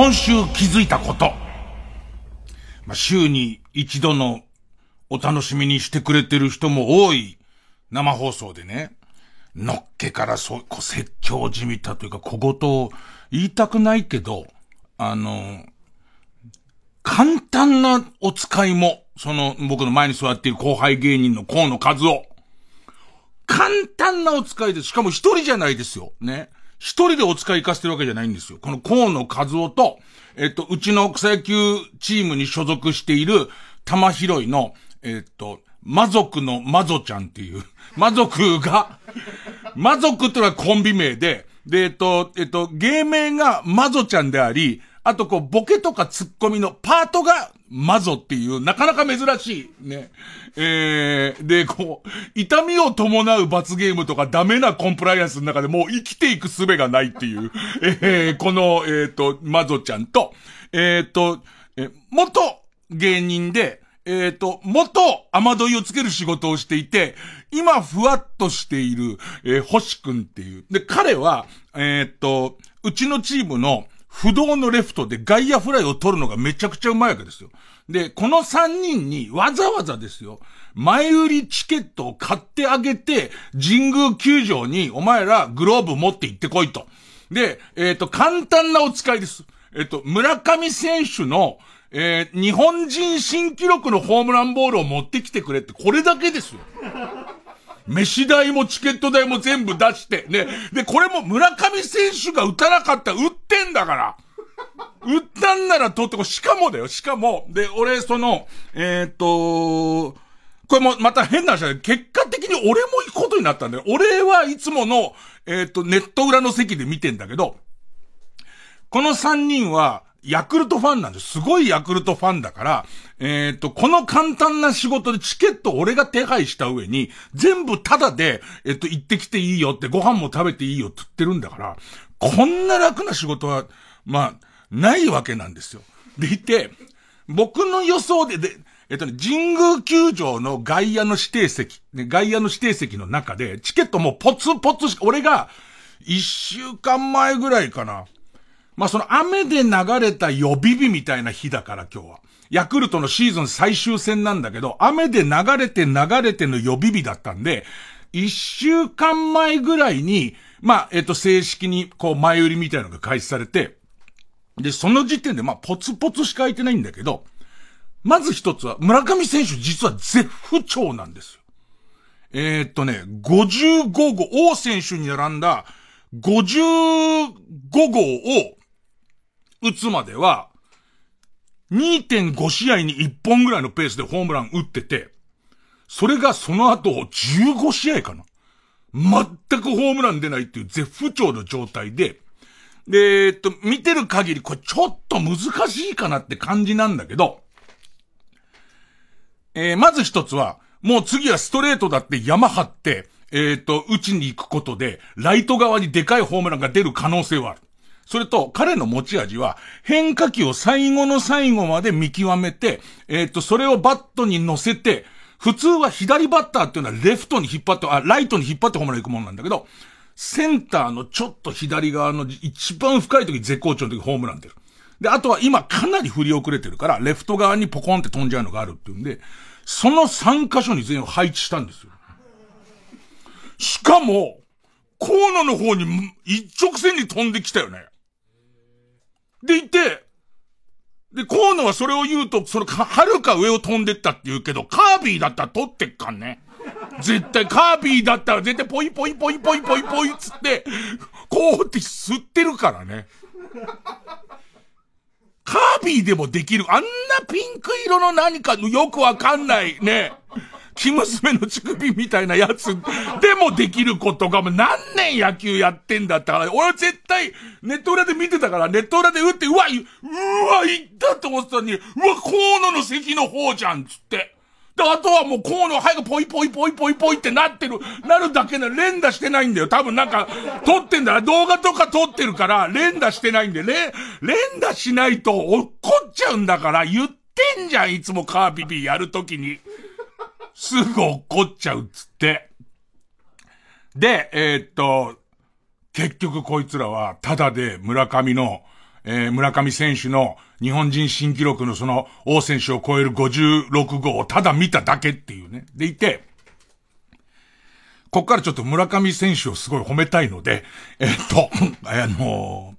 今週気づいたこと。まあ、週に一度のお楽しみにしてくれてる人も多い生放送でね、のっけからそう、こう説教じみたというか小言を言いたくないけど、あの、簡単なお使いも、その僕の前に座っている後輩芸人の河野和夫。簡単なお使いです。しかも一人じゃないですよ。ね。一人でお使い行かせてるわけじゃないんですよ。この河野和夫と、えっと、うちの草野球チームに所属している玉拾いの、えっと、魔族の魔女ちゃんっていう、魔族が、魔族ってのはコンビ名で、で、えっと、えっと、芸名が魔女ちゃんであり、あとこう、ボケとかツッコミのパートがマゾっていう、なかなか珍しい、ね。えー、で、こう、痛みを伴う罰ゲームとかダメなコンプライアンスの中でもう生きていく術がないっていう、えー、この、えっ、ー、と、マゾちゃんと、えっ、ー、と、え元芸人で、えっ、ー、と、元雨どいをつける仕事をしていて、今ふわっとしている、えー、星くんっていう。で、彼は、えっ、と、うちのチームの不動のレフトで外野フライを取るのがめちゃくちゃうまいわけですよ。で、この3人にわざわざですよ、前売りチケットを買ってあげて、神宮球場にお前らグローブ持って行ってこいと。で、えっ、ー、と、簡単なお使いです。えっ、ー、と、村上選手の、えー、日本人新記録のホームランボールを持ってきてくれって、これだけですよ。飯代もチケット代も全部出して、ね。で、これも村上選手が打たなかったら打ってんだから。打ったんなら取ってこ、しかもだよ、しかも、で、俺、その、えっ、とこれもまた変な話だけど、結果的に俺も行くことになったんだよ。俺はいつもの、えっ、と、ネット裏の席で見てんだけど、この3人は、ヤクルトファンなんです。すごいヤクルトファンだから、えっ、ー、と、この簡単な仕事でチケット俺が手配した上に、全部タダで、えっ、ー、と、行ってきていいよって、ご飯も食べていいよって言ってるんだから、こんな楽な仕事は、まあ、ないわけなんですよ。でいて、僕の予想で、で、えっとね、神宮球場の外野の指定席、ね、外野の指定席の中で、チケットもポツポツし、俺が、一週間前ぐらいかな。まあ、その雨で流れた予備日みたいな日だから今日は。ヤクルトのシーズン最終戦なんだけど、雨で流れて流れての予備日だったんで、一週間前ぐらいに、まあ、えっと、正式に、こう、前売りみたいなのが開始されて、で、その時点で、まあ、ポツポツしか空いてないんだけど、まず一つは、村上選手実は絶不調なんですよ。えー、っとね、55号、王選手に並んだ55号を打つまでは、2.5試合に1本ぐらいのペースでホームラン打ってて、それがその後15試合かな。全くホームラン出ないっていう絶不調の状態で、で、えっと、見てる限りこれちょっと難しいかなって感じなんだけど、えー、まず一つは、もう次はストレートだって山張って、えっ、と、打ちに行くことで、ライト側にでかいホームランが出る可能性はある。それと、彼の持ち味は、変化球を最後の最後まで見極めて、えっ、ー、と、それをバットに乗せて、普通は左バッターっていうのはレフトに引っ張って、あ、ライトに引っ張ってホームラン行くもんなんだけど、センターのちょっと左側の一番深い時絶好調の時ホームラン出る。で、あとは今かなり振り遅れてるから、レフト側にポコンって飛んじゃうのがあるっていうんで、その3箇所に全員を配置したんですよ。しかも、河野の方に一直線に飛んできたよね。でいて、で、河野はそれを言うと、その、はるか上を飛んでったって言うけど、カービィだったら取ってっかんね。絶対、カービィだったら絶対ポイポイポイポイポイポイっつって、こうって吸ってるからね。カービィでもできる。あんなピンク色の何かのよくわかんないね。生娘の乳首みたいなやつでもできることが、もう何年野球やってんだったから、俺は絶対ネット裏で見てたから、ネット裏で打って、うわ、うわ、行ったと思ってたのに、うわ、河野の席の方じゃん、つって。で、あとはもう河野早くポイポイポイポイポイってなってる、なるだけな、連打してないんだよ。多分なんか、撮ってんだ。動画とか撮ってるから、連打してないんで、ね、連打しないと怒っちゃうんだから、言ってんじゃん、いつもカービビやるときに。すぐ怒っちゃうっつって。で、えー、っと、結局こいつらは、ただで村上の、えー、村上選手の日本人新記録のその王選手を超える56号をただ見ただけっていうね。でいて、こっからちょっと村上選手をすごい褒めたいので、えっと、あの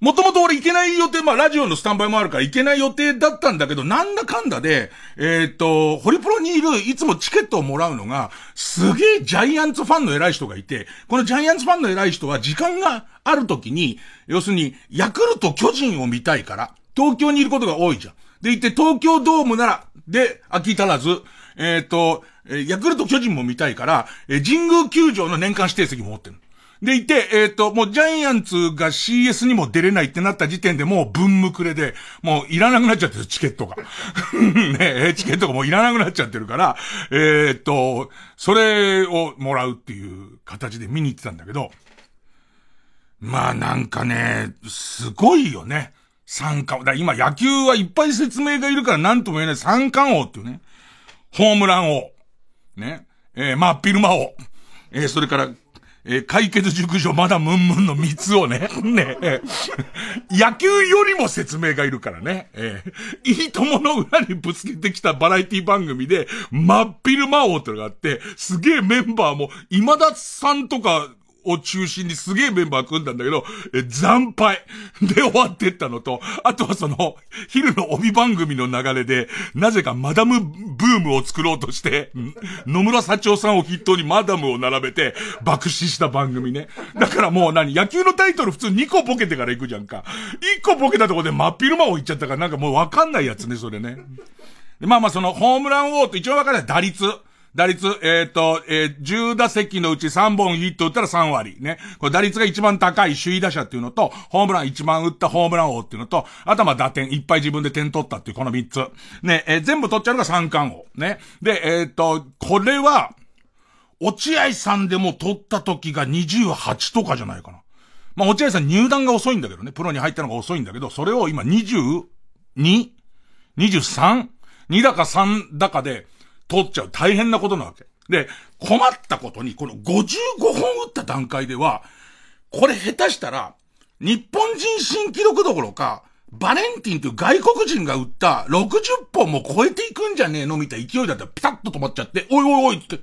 もともと俺行けない予定、まあラジオのスタンバイもあるから行けない予定だったんだけど、なんだかんだで、えっ、と、ホリプロにいる、いつもチケットをもらうのが、すげえジャイアンツファンの偉い人がいて、このジャイアンツファンの偉い人は時間がある時に、要するに、ヤクルト巨人を見たいから、東京にいることが多いじゃん。で、行って東京ドームなら、で、飽き足らず、えっ、と、ヤクルト巨人も見たいから、神宮球場の年間指定席も持ってる。でいて、えっ、ー、と、もうジャイアンツが CS にも出れないってなった時点でもう分無くれで、もういらなくなっちゃってる、チケットが。ねチケットがもういらなくなっちゃってるから、えっ、ー、と、それをもらうっていう形で見に行ってたんだけど、まあなんかね、すごいよね。三冠王。だ今野球はいっぱい説明がいるから何とも言えない三冠王っていうね。ホームラン王。ね。えー、まあ、ピルマ王。えー、それからえー、解決熟女まだムンムンの三つをね、ね、え、野球よりも説明がいるからね、えー、いいともの裏にぶつけてきたバラエティ番組で、真っ昼魔王ってのがあって、すげえメンバーも、今田さんとか、を中心にすげえメンバー組んだんだけど、え、惨敗 で終わってったのと、あとはその、昼の帯番組の流れで、なぜかマダムブームを作ろうとして、野村社長さんを筆頭にマダムを並べて、爆死した番組ね。だからもう何野球のタイトル普通2個ボケてから行くじゃんか。1個ボケたとこで真っ昼間を言っちゃったからなんかもうわかんないやつね、それね。まあまあその、ホームラン王と一番わかんない打率。打率、えっ、ー、と、えー、10打席のうち3本ヒット打ったら3割。ね。これ打率が一番高い首位打者っていうのと、ホームラン一番打ったホームラン王っていうのと、あとは打点、いっぱい自分で点取ったっていうこの3つ。ね、えー、全部取っちゃうのが三冠王。ね。で、えっ、ー、と、これは、落合さんでも取った時が28とかじゃないかな。まあ、落合さん入団が遅いんだけどね。プロに入ったのが遅いんだけど、それを今 22?23? 2だか3だかで、取っちゃう大変なことなわけ。で、困ったことに、この55本打った段階では、これ下手したら、日本人新記録どころか、バレンティンという外国人が打った60本も超えていくんじゃねえのみたいな勢いだったらピタッと止まっちゃって、おいおいおいって、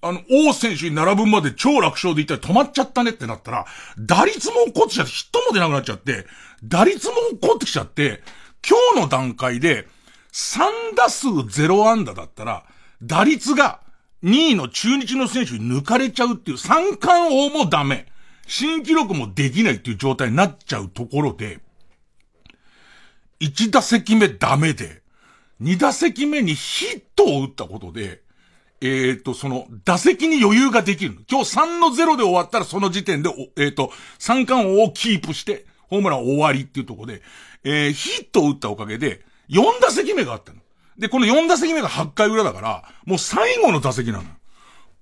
あの、王選手に並ぶまで超楽勝でいったら止まっちゃったねってなったら、打率も起こってきちゃって、ヒットも出なくなっちゃって、打率も起こってきちゃって、今日の段階で、3打数0安打だったら、打率が2位の中日の選手に抜かれちゃうっていう三冠王もダメ。新記録もできないっていう状態になっちゃうところで、1打席目ダメで、2打席目にヒットを打ったことで、えっ、ー、と、その、打席に余裕ができる。今日3の0で終わったらその時点で、えっ、ー、と、三冠王をキープして、ホームラン終わりっていうところで、えー、ヒットを打ったおかげで、4打席目があったの。で、この4打席目が8回裏だから、もう最後の打席なの。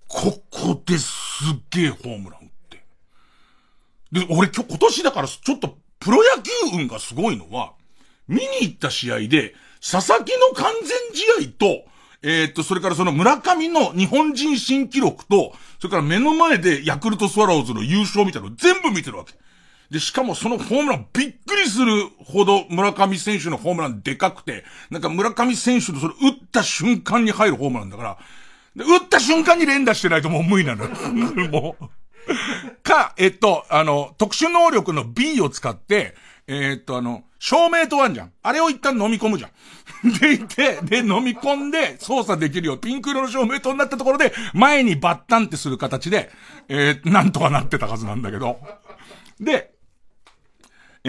ここですっげえホームラン打って。で、俺今日、今年だからちょっとプロ野球運がすごいのは、見に行った試合で、佐々木の完全試合と、えー、っと、それからその村上の日本人新記録と、それから目の前でヤクルトスワローズの優勝みたいなの全部見てるわけ。で、しかもそのホームランびっくりするほど村上選手のホームランでかくて、なんか村上選手のそれ打った瞬間に入るホームランだから、で打った瞬間に連打してないともう無理なの。もう。か、えっと、あの、特殊能力の B を使って、えー、っと、あの、照明とあんじゃん。あれを一旦飲み込むじゃん。でいて、で、飲み込んで操作できるよ。ピンク色の照明灯になったところで、前にバッタンってする形で、えー、なんとかなってたはずなんだけど。で、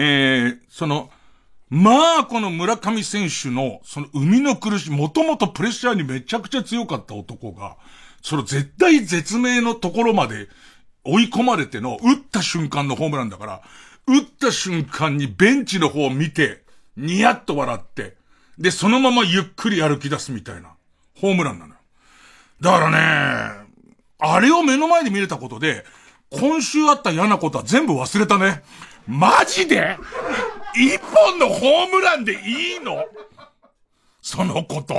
えー、その、まあ、この村上選手の、その生みの苦しい、もともとプレッシャーにめちゃくちゃ強かった男が、その絶対絶命のところまで追い込まれての、打った瞬間のホームランだから、打った瞬間にベンチの方を見て、ニヤッと笑って、で、そのままゆっくり歩き出すみたいな、ホームランなのよ。だからね、あれを目の前で見れたことで、今週あった嫌なことは全部忘れたね。マジで？一本のホームランでいいの？そのこと。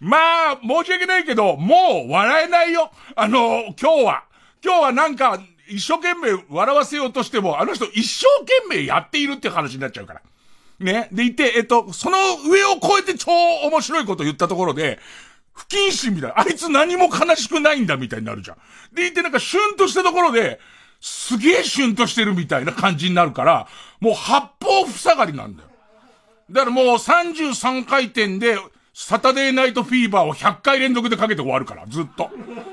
まあ、申し訳ないけど、もう笑えないよ。あの、今日は。今日はなんか、一生懸命笑わせようとしても、あの人一生懸命やっているって話になっちゃうから。ね。でいて、えっと、その上を超えて超面白いこと言ったところで、不謹慎みたいな。あいつ何も悲しくないんだみたいになるじゃん。でいてなんかシュンとしたところで、すげえシュンとしてるみたいな感じになるから、もう八方塞がりなんだよ。だからもう33回転で、サタデーナイトフィーバーを100回連続でかけて終わるから、ずっと。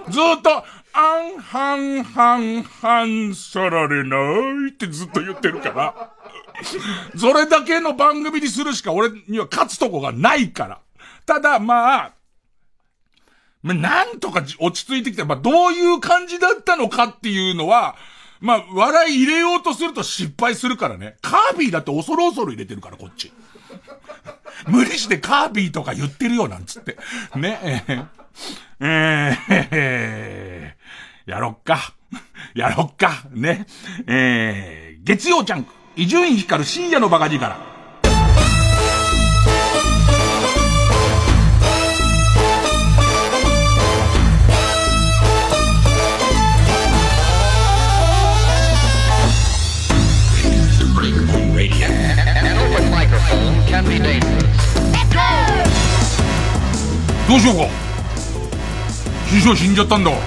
ずっと、あん、はん、はん、はん、さられないってずっと言ってるから。それだけの番組にするしか俺には勝つとこがないから。ただ、まあ、まあ、なんとか落ち着いてきた。まあ、どういう感じだったのかっていうのは、まあ、笑い入れようとすると失敗するからね。カービィだって恐る恐る入れてるから、こっち。無理してカービィとか言ってるよ、なんつって。ね、えー、えー、やろっか。やろっか。ね。えー、月曜ジャンク。伊集院光る深夜のバカ力。どうしようか師匠死んじゃったんだか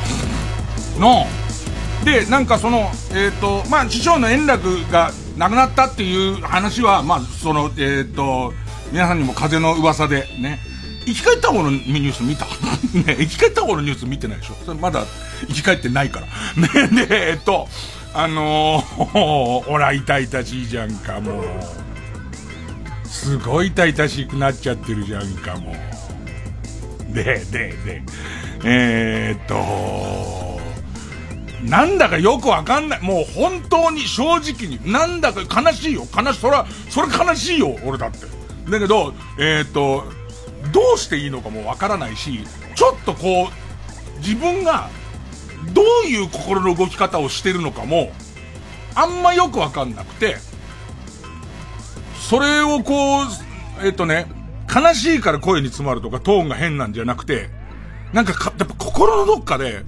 らなあでなんかそのえっ、ー、とまあ師匠の円楽が亡くなったっていう話はまあそのえっ、ー、と皆さんにも風の噂でね生き返った方のニュース見た？ね、生き返った方のニュース見てないでしょそれまだ生き返ってないから。ね、で、えっと、あのー、ほら、痛々しいじゃんか、もう。すごい痛々しくなっちゃってるじゃんか、もう。で、で、で、えー、っと、なんだかよくわかんない。もう本当に正直に、なんだか悲しいよ。悲しい。それは、それ悲しいよ。俺だって。だけど、えー、っと、どうしていいのかもわからないし、ちょっとこう、自分が、どういう心の動き方をしてるのかも、あんまよくわかんなくて、それをこう、えっとね、悲しいから声に詰まるとかトーンが変なんじゃなくて、なんかか、やっぱ心のどっかで、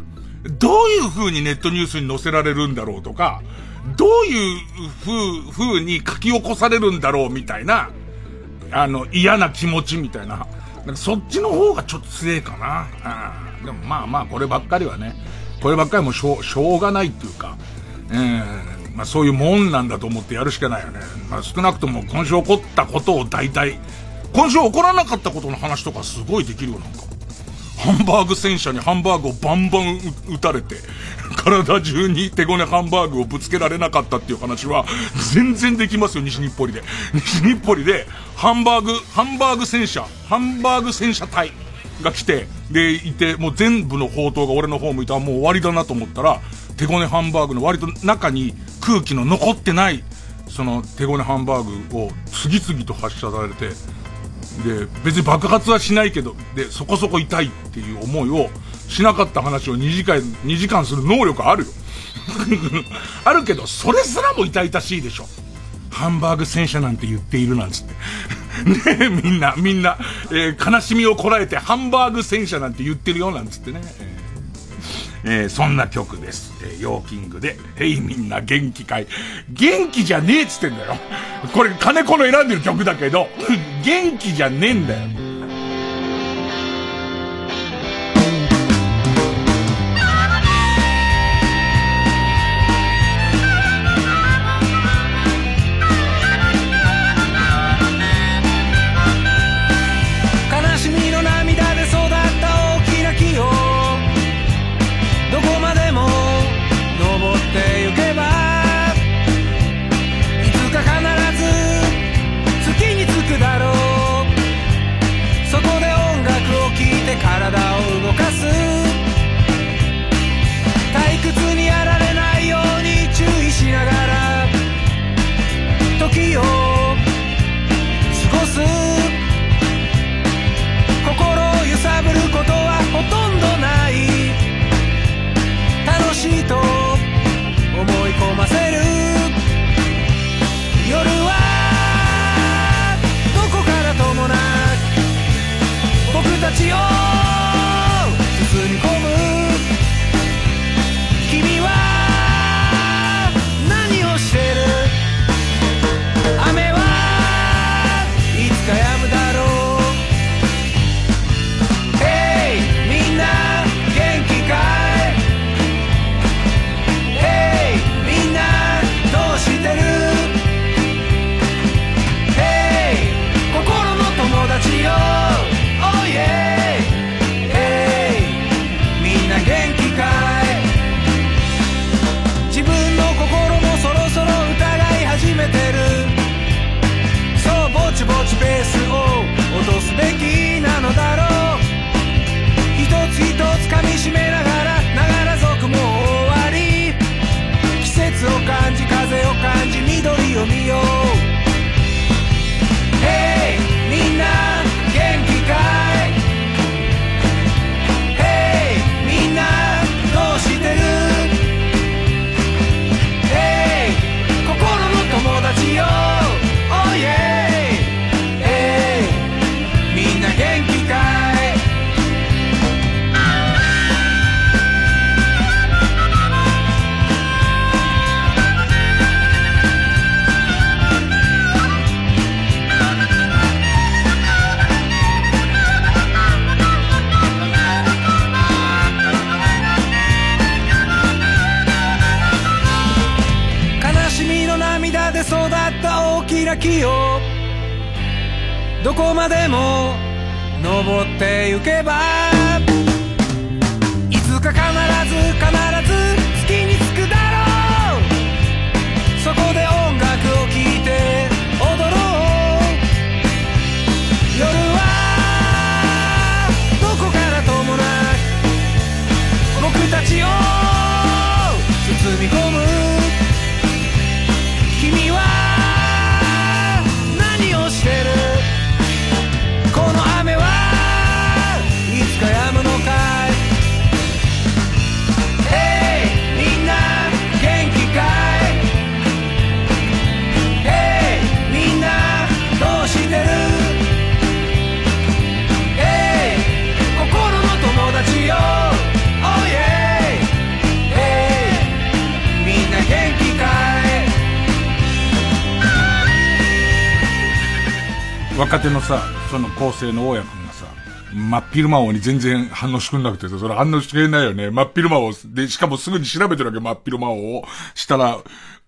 どういう風にネットニュースに載せられるんだろうとか、どういう風、風に書き起こされるんだろうみたいな、あの、嫌な気持ちみたいな。なんかそっちの方がちょっと強いかな。うん。でもまあまあ、こればっかりはね、こればっかりもしょう、しょうがないっていうか、うん、まあそういうもんなんだと思ってやるしかないよね。まあ少なくとも今週起こったことを大体、今週起こらなかったことの話とかすごいできるよ、なんか。ハンバーグ戦車にハンバーグをバンバン撃たれて、体中に手ごねハンバーグをぶつけられなかったっていう話は、全然できますよ、西日暮里で。西日暮里で、ハンバーグ、ハンバーグ戦車、ハンバーグ戦車隊が来て、で、いて、もう全部の砲塔が俺の方向いたらもう終わりだなと思ったら、手ごねハンバーグの割と中に空気の残ってない、その手ごねハンバーグを次々と発射されて、で、別に爆発はしないけど、で、そこそこ痛いっていう思いをしなかった話を2時間、2時間する能力あるよ。あるけど、それすらも痛々しいでしょ。ハンバーグ戦車なんて言っているなんつって。ねみんな、みんな、えー、悲しみをこらえてハンバーグ戦車なんて言ってるよなんつってね。えーえー、そんな曲です。えー、 YO-KINGで、ヘイみんな元気かい。元気じゃねえっつってんだよ。これ金子の選んでる曲だけど、元気じゃねえんだよ。その大家くんがさ、真っ昼間王に全然反応してくんなくてさ、それ反応してくれないよね。真っ昼間王で、しかもすぐに調べてるわけ、真っ昼間王を。したら、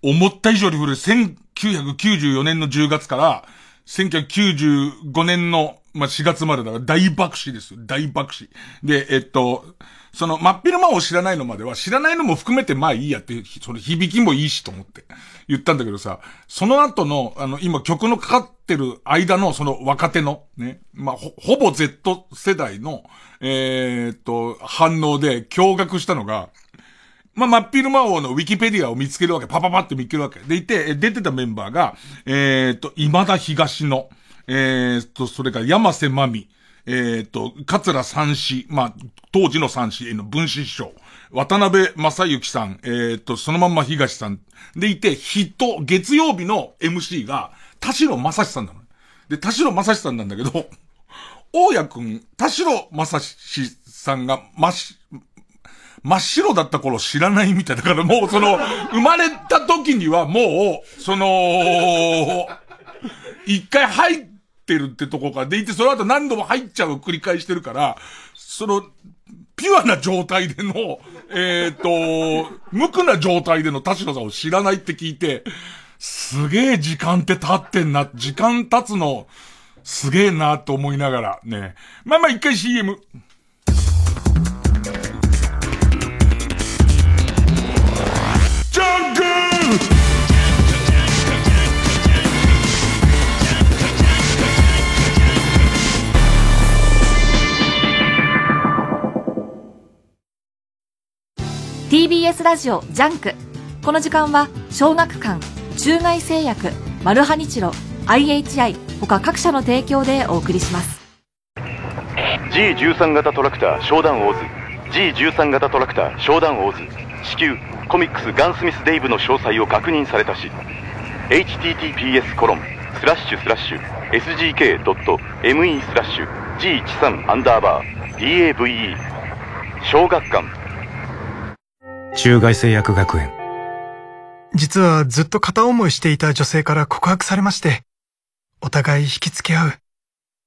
思った以上に古い、1994年の10月から、1995年の、まあ、4月までだから大爆死ですよ。大爆死。で、えっと、その、真っ昼間を知らないのまでは、知らないのも含めてまあいいやって、その響きもいいしと思って言ったんだけどさ、その後の、あの、今曲のかかってる間のその若手の、ね、まあ、ほ、ほぼ Z 世代の、えーっと、反応で驚愕したのが、まあ、真っ昼間王のウィキペディアを見つけるわけ。パパパって見つけるわけ。でいて、出てたメンバーが、えーっと、今田東野、えーっと、それから山瀬まみ、えーっと、桂三子、まあ、当時の三子への分子師匠、渡辺正幸さん、えーっと、そのまんま東さん。でいて、ヒット、月曜日の MC が、田代正史さんなの。で、田代正史さんなんだけど、大家くん、田代正史さんが、まし、真っ白だった頃知らないみたいだからもう その、生まれた時にはもう、その、一回入ってるってとこからでいて、その後何度も入っちゃうを繰り返してるから、その、ピュアな状態での、えっ、と、無垢な状態での田代さんを知らないって聞いて、すげえ時間って経ってんな、時間経つの、すげえなと思いながらね。まあまあ一回 CM。TBS ラジオジャンク。この時間は小学館中外製薬マルハニチロ IHI 他各社の提供でお送りします。G13 型トラクター商談オーズ G13 型トラクター商談オーズ至急コミックスガンスミスデイブの詳細を確認されたし。https コロンスラッシュスラッシュ sgk.me スラッシュ G13 アンダーバー DAVE 小学館中外製薬学園実はずっと片思いしていた女性から告白されまして、お互い引きつけ合う。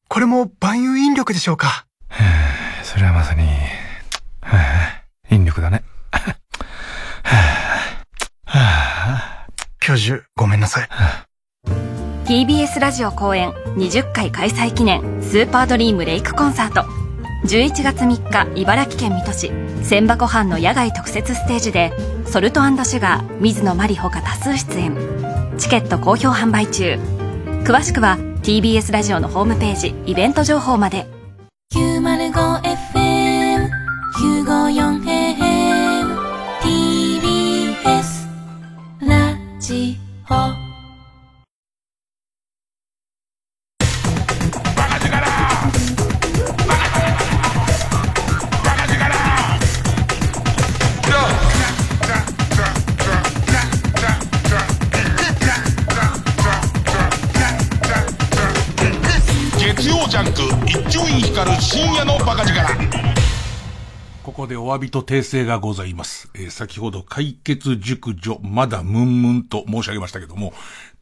これも万有引力でしょうか？それはまさに、はあ、引力だね。教授、ごめんなさい。TBS ラジオ公演20回開催記念スーパードリームレイクコンサート11月3日茨城県水戸市。千葉湖畔の野外特設ステージでソルトシュガー水野真里ほか多数出演。チケット好評販売中。詳しくは TBS ラジオのホームページイベント情報まで。905FM954AM TBS ラジオ。一丁院光る深夜のバカ力ここでお詫びと訂正がございます。えー先ほど解決熟女まだムンムンと申し上げましたけども、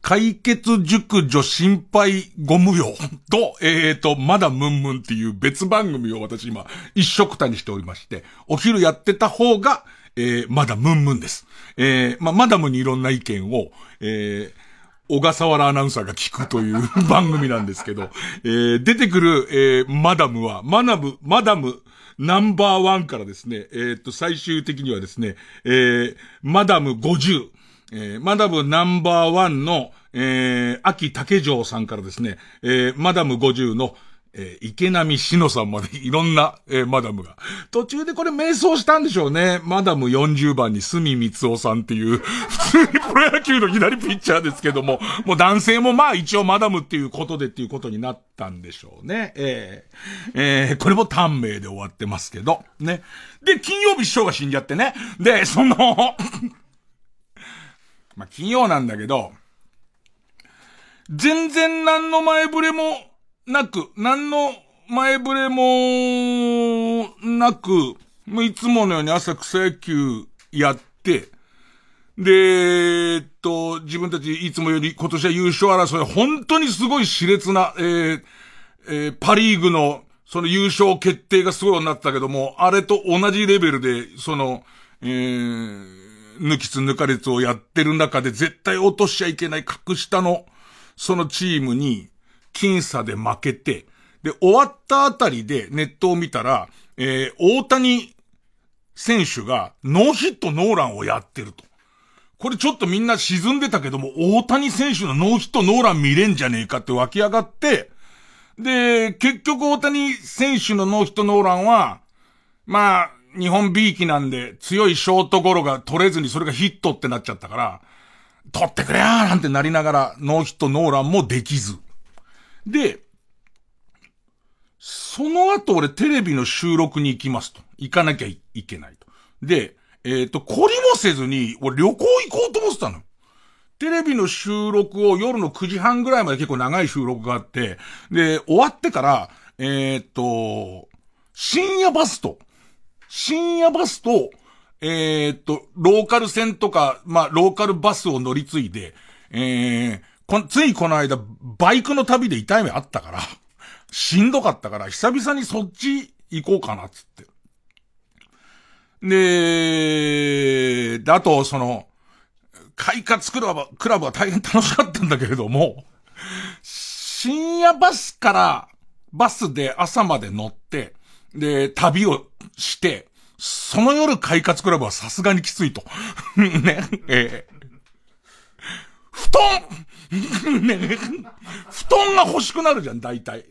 解決熟女心配ご無用と、えーと、まだムンムンっていう別番組を私今一色たにしておりまして、お昼やってた方が、えーまだムンムンです。えーまあ、マダムにいろんな意見を、えー小笠原アナウンサーが聞くという番組なんですけど、えー、出てくる、えー、マダムは、マナム、マダム、ナンバーワンからですね、えー、っと、最終的にはですね、えー、マダム50、えー、マダムナンバーワンの、えー、秋竹城さんからですね、えー、マダム50の、えー、池波しのさんまでいろんな、えー、マダムが。途中でこれ瞑想したんでしょうね。マダム40番に住光夫さんっていう、普通にプロ野球の左ピッチャーですけども、もう男性もまあ一応マダムっていうことでっていうことになったんでしょうね。えー、えー、これも短命で終わってますけど、ね。で、金曜日師匠が死んじゃってね。で、その ま金曜なんだけど、全然何の前触れもなく、何の前触れもなく、もういつものように朝草野球やって、で、えっと、自分たちいつもより今年は優勝争い、本当にすごい熾烈な、えー、えー、パリーグの、その優勝決定がすごいようになったけども、あれと同じレベルで、その、えー、抜きつ抜かれつをやってる中で絶対落としちゃいけない格下の、そのチームに、僅差で負けて、で、終わったあたりでネットを見たら、えー、大谷選手がノーヒットノーランをやってると。これちょっとみんな沈んでたけども、大谷選手のノーヒットノーラン見れんじゃねえかって湧き上がって、で、結局大谷選手のノーヒットノーランは、まあ、日本 B 期なんで強いショートゴロが取れずにそれがヒットってなっちゃったから、取ってくれよーなんてなりながらノーヒットノーランもできず。で、その後俺テレビの収録に行きますと。行かなきゃいけないと。で、えっ、ー、と、懲りもせずに、俺旅行行こうと思ってたの。テレビの収録を夜の9時半ぐらいまで結構長い収録があって、で、終わってから、えっ、ー、と、深夜バスと、深夜バスと、えっ、ー、と、ローカル線とか、まあ、ローカルバスを乗り継いで、えー、こついこの間、バイクの旅で痛い目あったから、しんどかったから、久々にそっち行こうかな、つって。で、で、あと、その、快活クラブ、クラブは大変楽しかったんだけれども、深夜バスから、バスで朝まで乗って、で、旅をして、その夜快活クラブはさすがにきついと。ね、えー、布団ね、布団が欲しくなるじゃん、大体。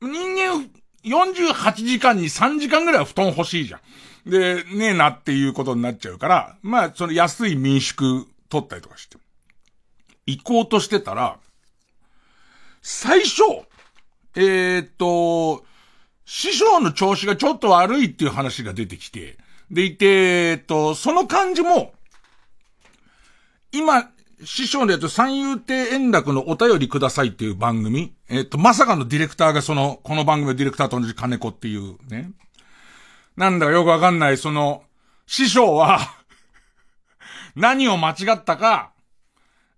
人間、48時間に3時間ぐらいは布団欲しいじゃん。で、ねえなっていうことになっちゃうから、まあ、その安い民宿取ったりとかして。行こうとしてたら、最初、えー、っと、師匠の調子がちょっと悪いっていう話が出てきて、でいて、えっと、その感じも、今、師匠のやつ、三遊亭円楽のお便りくださいっていう番組。えっと、まさかのディレクターがその、この番組のディレクターと同じ金子っていうね。なんだかよくわかんない、その、師匠は 何を間違ったか、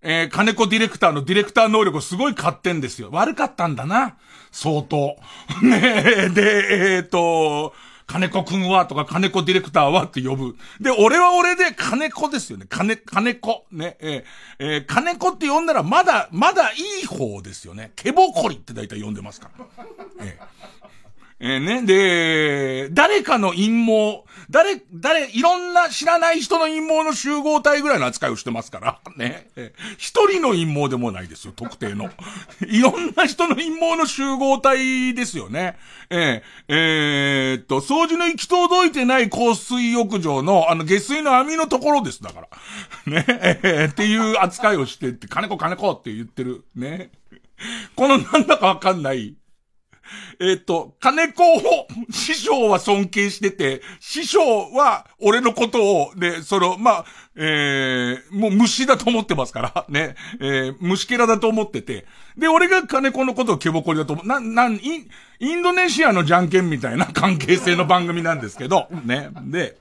えー、金子ディレクターのディレクター能力をすごい買ってんですよ。悪かったんだな。相当。ねえ、で、えっ、ー、と、金子くんはとか金子ディレクターはって呼ぶ。で、俺は俺で金子ですよね。金、金子。ね、えー、え、金子って呼んだらまだ、まだいい方ですよね。ケボコリって大体呼んでますから。ええー、ね、で、誰かの陰謀、誰、誰、いろんな知らない人の陰謀の集合体ぐらいの扱いをしてますから、ね。え、一人の陰謀でもないですよ、特定の。いろんな人の陰謀の集合体ですよね。えー、えー、っと、掃除の行き届いてない香水浴場の、あの、下水の網のところです、だから。ね、えー、っていう扱いをしてって、金子金子って言ってる。ね。このなんだかわかんない、えっ、と、金子を師匠は尊敬してて、師匠は俺のことを、で、その、まあ、えー、もう虫だと思ってますから、ね、えー、虫けらだと思ってて、で、俺が金子のことをケボコリだと思う、な、なん、イン、インドネシアのじゃんけんみたいな関係性の番組なんですけど、ね、で、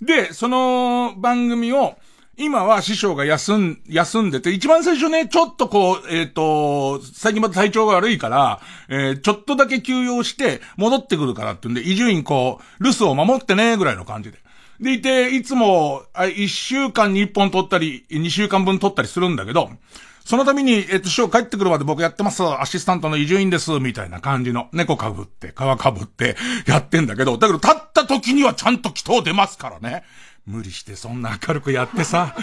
で、その番組を、今は師匠が休ん、休んでて、一番最初ね、ちょっとこう、えっ、ー、と、最近また体調が悪いから、えー、ちょっとだけ休養して、戻ってくるからってんで、伊集院こう、留守を守ってね、ぐらいの感じで。でいて、いつも、あ一週間に一本撮ったり、二週間分撮ったりするんだけど、その度に、えっと、師匠帰ってくるまで僕やってます、アシスタントの伊集院です、みたいな感じの、猫かぶって、皮かぶって、やってんだけど、だけど立った時にはちゃんと祈祷出ますからね。無理してそんな明るくやってさ。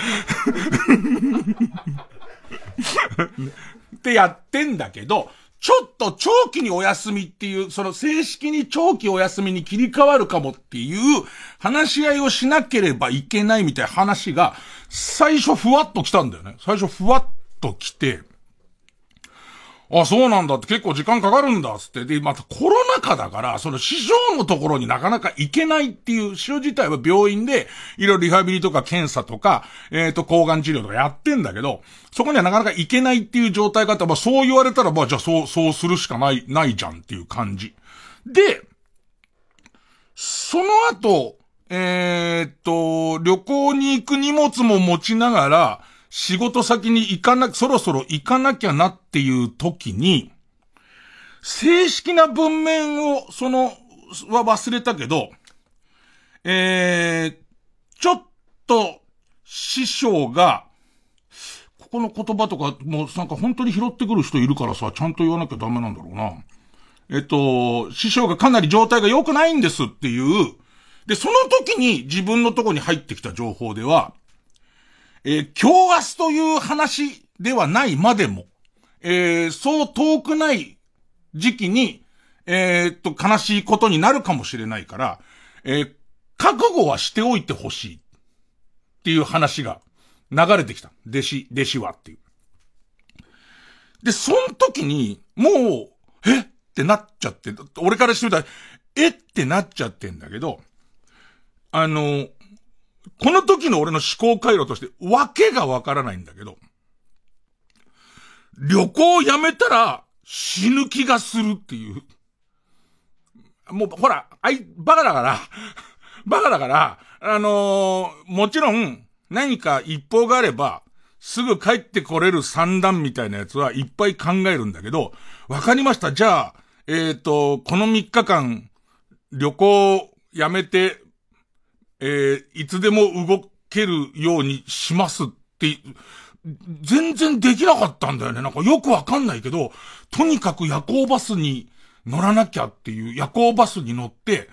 ってやってんだけど、ちょっと長期にお休みっていう、その正式に長期お休みに切り替わるかもっていう話し合いをしなければいけないみたいな話が、最初ふわっと来たんだよね。最初ふわっと来て、あ、そうなんだって結構時間かかるんだっつって。で、またコロナ禍だから、その師匠のところになかなか行けないっていう、師匠自体は病院で、いろいろリハビリとか検査とか、えっ、ー、と、抗がん治療とかやってんだけど、そこにはなかなか行けないっていう状態があったら、まあそう言われたら、まあじゃあそう、そうするしかない、ないじゃんっていう感じ。で、その後、えー、っと、旅行に行く荷物も持ちながら、仕事先に行かな、そろそろ行かなきゃなっていう時に、正式な文面を、その、は忘れたけど、えー、ちょっと、師匠が、ここの言葉とか、もうなんか本当に拾ってくる人いるからさ、ちゃんと言わなきゃダメなんだろうな。えっと、師匠がかなり状態が良くないんですっていう、で、その時に自分のとこに入ってきた情報では、えー、今日明日という話ではないまでも、えー、そう遠くない時期に、えー、っと、悲しいことになるかもしれないから、えー、覚悟はしておいてほしい。っていう話が流れてきた。弟子、弟子はっていう。で、その時に、もう、え？ってなっちゃって、俺からしてみたら、え？ってなっちゃってんだけど、あの、この時の俺の思考回路として、わけがわからないんだけど、旅行をやめたら死ぬ気がするっていう。もう、ほら、あい、バカだから、バカだから、あのー、もちろん、何か一報があれば、すぐ帰ってこれる三段みたいなやつはいっぱい考えるんだけど、わかりました。じゃあ、えっ、ー、と、この3日間、旅行やめて、えー、いつでも動けるようにしますって、全然できなかったんだよね。なんかよくわかんないけど、とにかく夜行バスに乗らなきゃっていう、夜行バスに乗って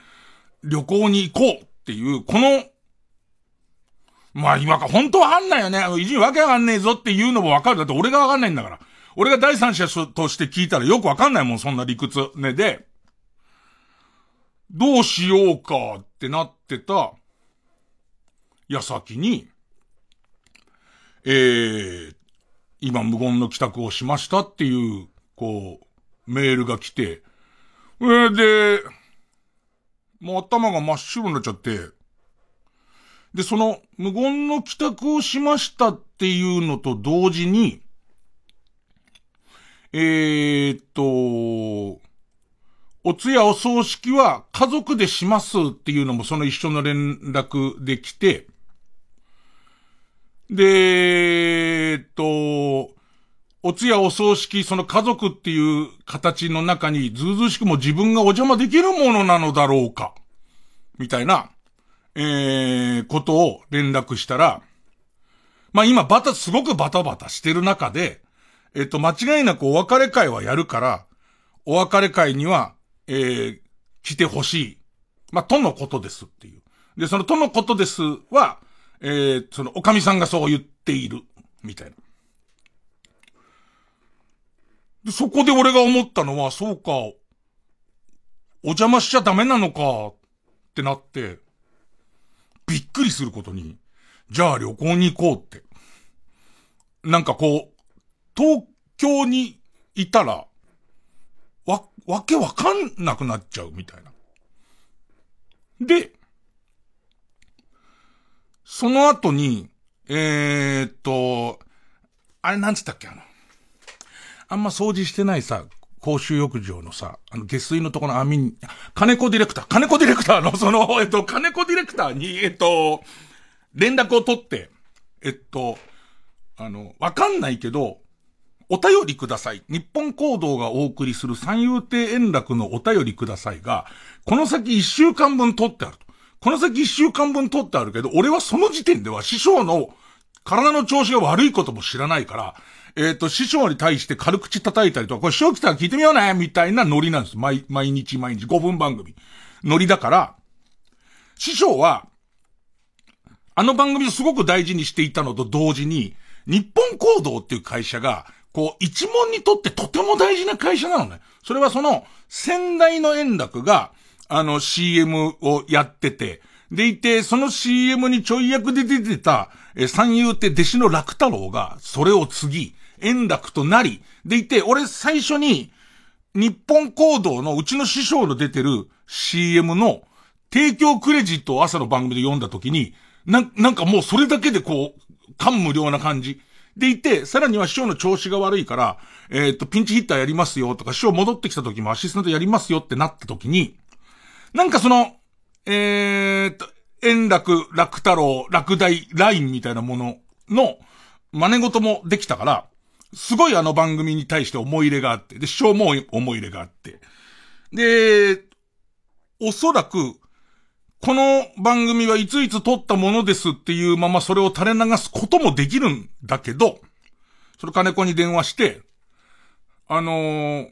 旅行に行こうっていう、この、まあ今か、本当わかんないよね。いじわけわかんねえぞっていうのもわかる。だって俺がわかんないんだから。俺が第三者として聞いたらよくわかんないもん、そんな理屈。ね、で、どうしようかってなってた、矢先に、えー、今無言の帰宅をしましたっていう、こう、メールが来て、えー、で、もう頭が真っ白になっちゃって、で、その、無言の帰宅をしましたっていうのと同時に、えー、っと、お通夜お葬式は家族でしますっていうのもその一緒の連絡で来て、で、えっと、お通夜お葬式、その家族っていう形の中に、ずうずうしくも自分がお邪魔できるものなのだろうか。みたいな、えー、ことを連絡したら、まあ今バタ、すごくバタバタしてる中で、えっと、間違いなくお別れ会はやるから、お別れ会には、えー、来てほしい。まあ、とのことですっていう。で、そのとのことですは、えー、その、おかみさんがそう言っている、みたいな。で、そこで俺が思ったのは、そうか、お邪魔しちゃダメなのか、ってなって、びっくりすることに、じゃあ旅行に行こうって。なんかこう、東京にいたら、わ、わけわかんなくなっちゃうみたいな。で、その後に、えー、っと、あれなんつったっけあの、あんま掃除してないさ、公衆浴場のさ、あの、下水のところの網に、金子ディレクター、金子ディレクターの、その、えっと、金子ディレクターに、えっと、連絡を取って、えっと、あの、わかんないけど、お便りください。日本行動がお送りする三遊亭円楽のお便りくださいが、この先一週間分取ってあると。この先一週間分撮ってあるけど、俺はその時点では師匠の体の調子が悪いことも知らないから、えっ、ー、と、師匠に対して軽口叩いたりとか、これ師匠来たら聞いてみようねみたいなノリなんです。毎、毎日毎日5分番組。ノリだから、師匠は、あの番組をすごく大事にしていたのと同時に、日本行動っていう会社が、こう、一問にとってとても大事な会社なのね。それはその、先代の円楽が、あの CM をやってて、でいて、その CM にちょい役で出てた、え、三遊亭弟子の楽太郎が、それを継ぎ、円楽となり、でいて、俺最初に、日本行動のうちの師匠の出てる CM の提供クレジットを朝の番組で読んだ時に、な、なんかもうそれだけでこう、感無量な感じ。でいて、さらには師匠の調子が悪いから、えっ、ー、と、ピンチヒッターやりますよとか、師匠戻ってきた時もアシスタントやりますよってなった時に、なんかその、えー、と、円楽、楽太郎、楽大、ラインみたいなものの真似事もできたから、すごいあの番組に対して思い入れがあって、で、師匠も思い入れがあって。で、おそらく、この番組はいついつ撮ったものですっていうままそれを垂れ流すこともできるんだけど、それ金子に電話して、あのー、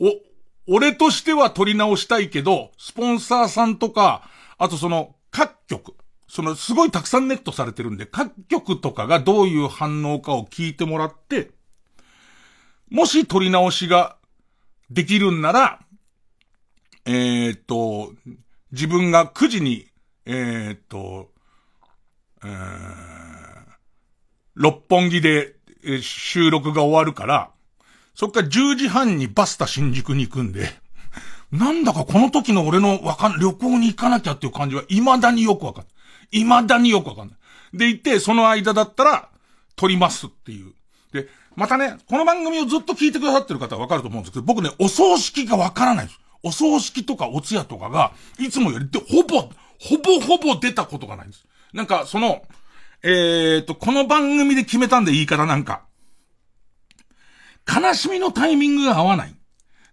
お、俺としては撮り直したいけど、スポンサーさんとか、あとその、各局、その、すごいたくさんネットされてるんで、各局とかがどういう反応かを聞いてもらって、もし撮り直しができるんなら、えー、っと、自分が9時に、えー、っと、えー、六本木で、収録が終わるから、そっから10時半にバスタ新宿に行くんで、なんだかこの時の俺のわかん、旅行に行かなきゃっていう感じは未だによくわかんない。未だによくわかんない。で行って、その間だったら、撮りますっていう。で、またね、この番組をずっと聞いてくださってる方はわかると思うんですけど、僕ね、お葬式がわからないです。お葬式とかお通夜とかが、いつもよりで、ほぼ、ほぼほぼ出たことがないんです。なんか、その、えーと、この番組で決めたんでいいからなんか、悲しみのタイミングが合わない。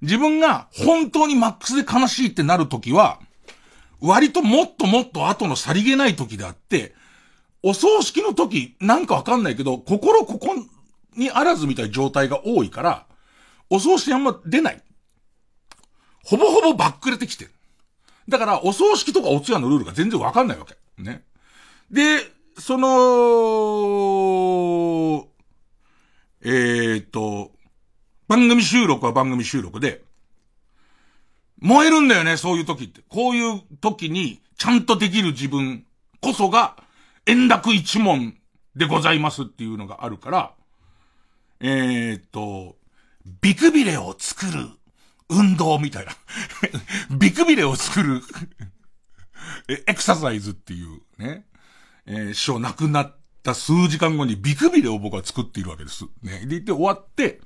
自分が本当にマックスで悲しいってなるときは、割ともっともっと後のさりげない時であって、お葬式の時、なんかわかんないけど、心ここにあらずみたいな状態が多いから、お葬式あんま出ない。ほぼほぼバックれてきてる。だから、お葬式とかお通夜のルールが全然わかんないわけ。ね。で、その、えー、っと、番組収録は番組収録で、燃えるんだよね、そういう時って。こういう時に、ちゃんとできる自分こそが、円楽一門でございますっていうのがあるから、えー、っと、ビクビレを作る運動みたいな。ビクビレを作るエクササイズっていうね、えー、師匠亡くなった数時間後にビクビレを僕は作っているわけです。ね。で、言って終わって、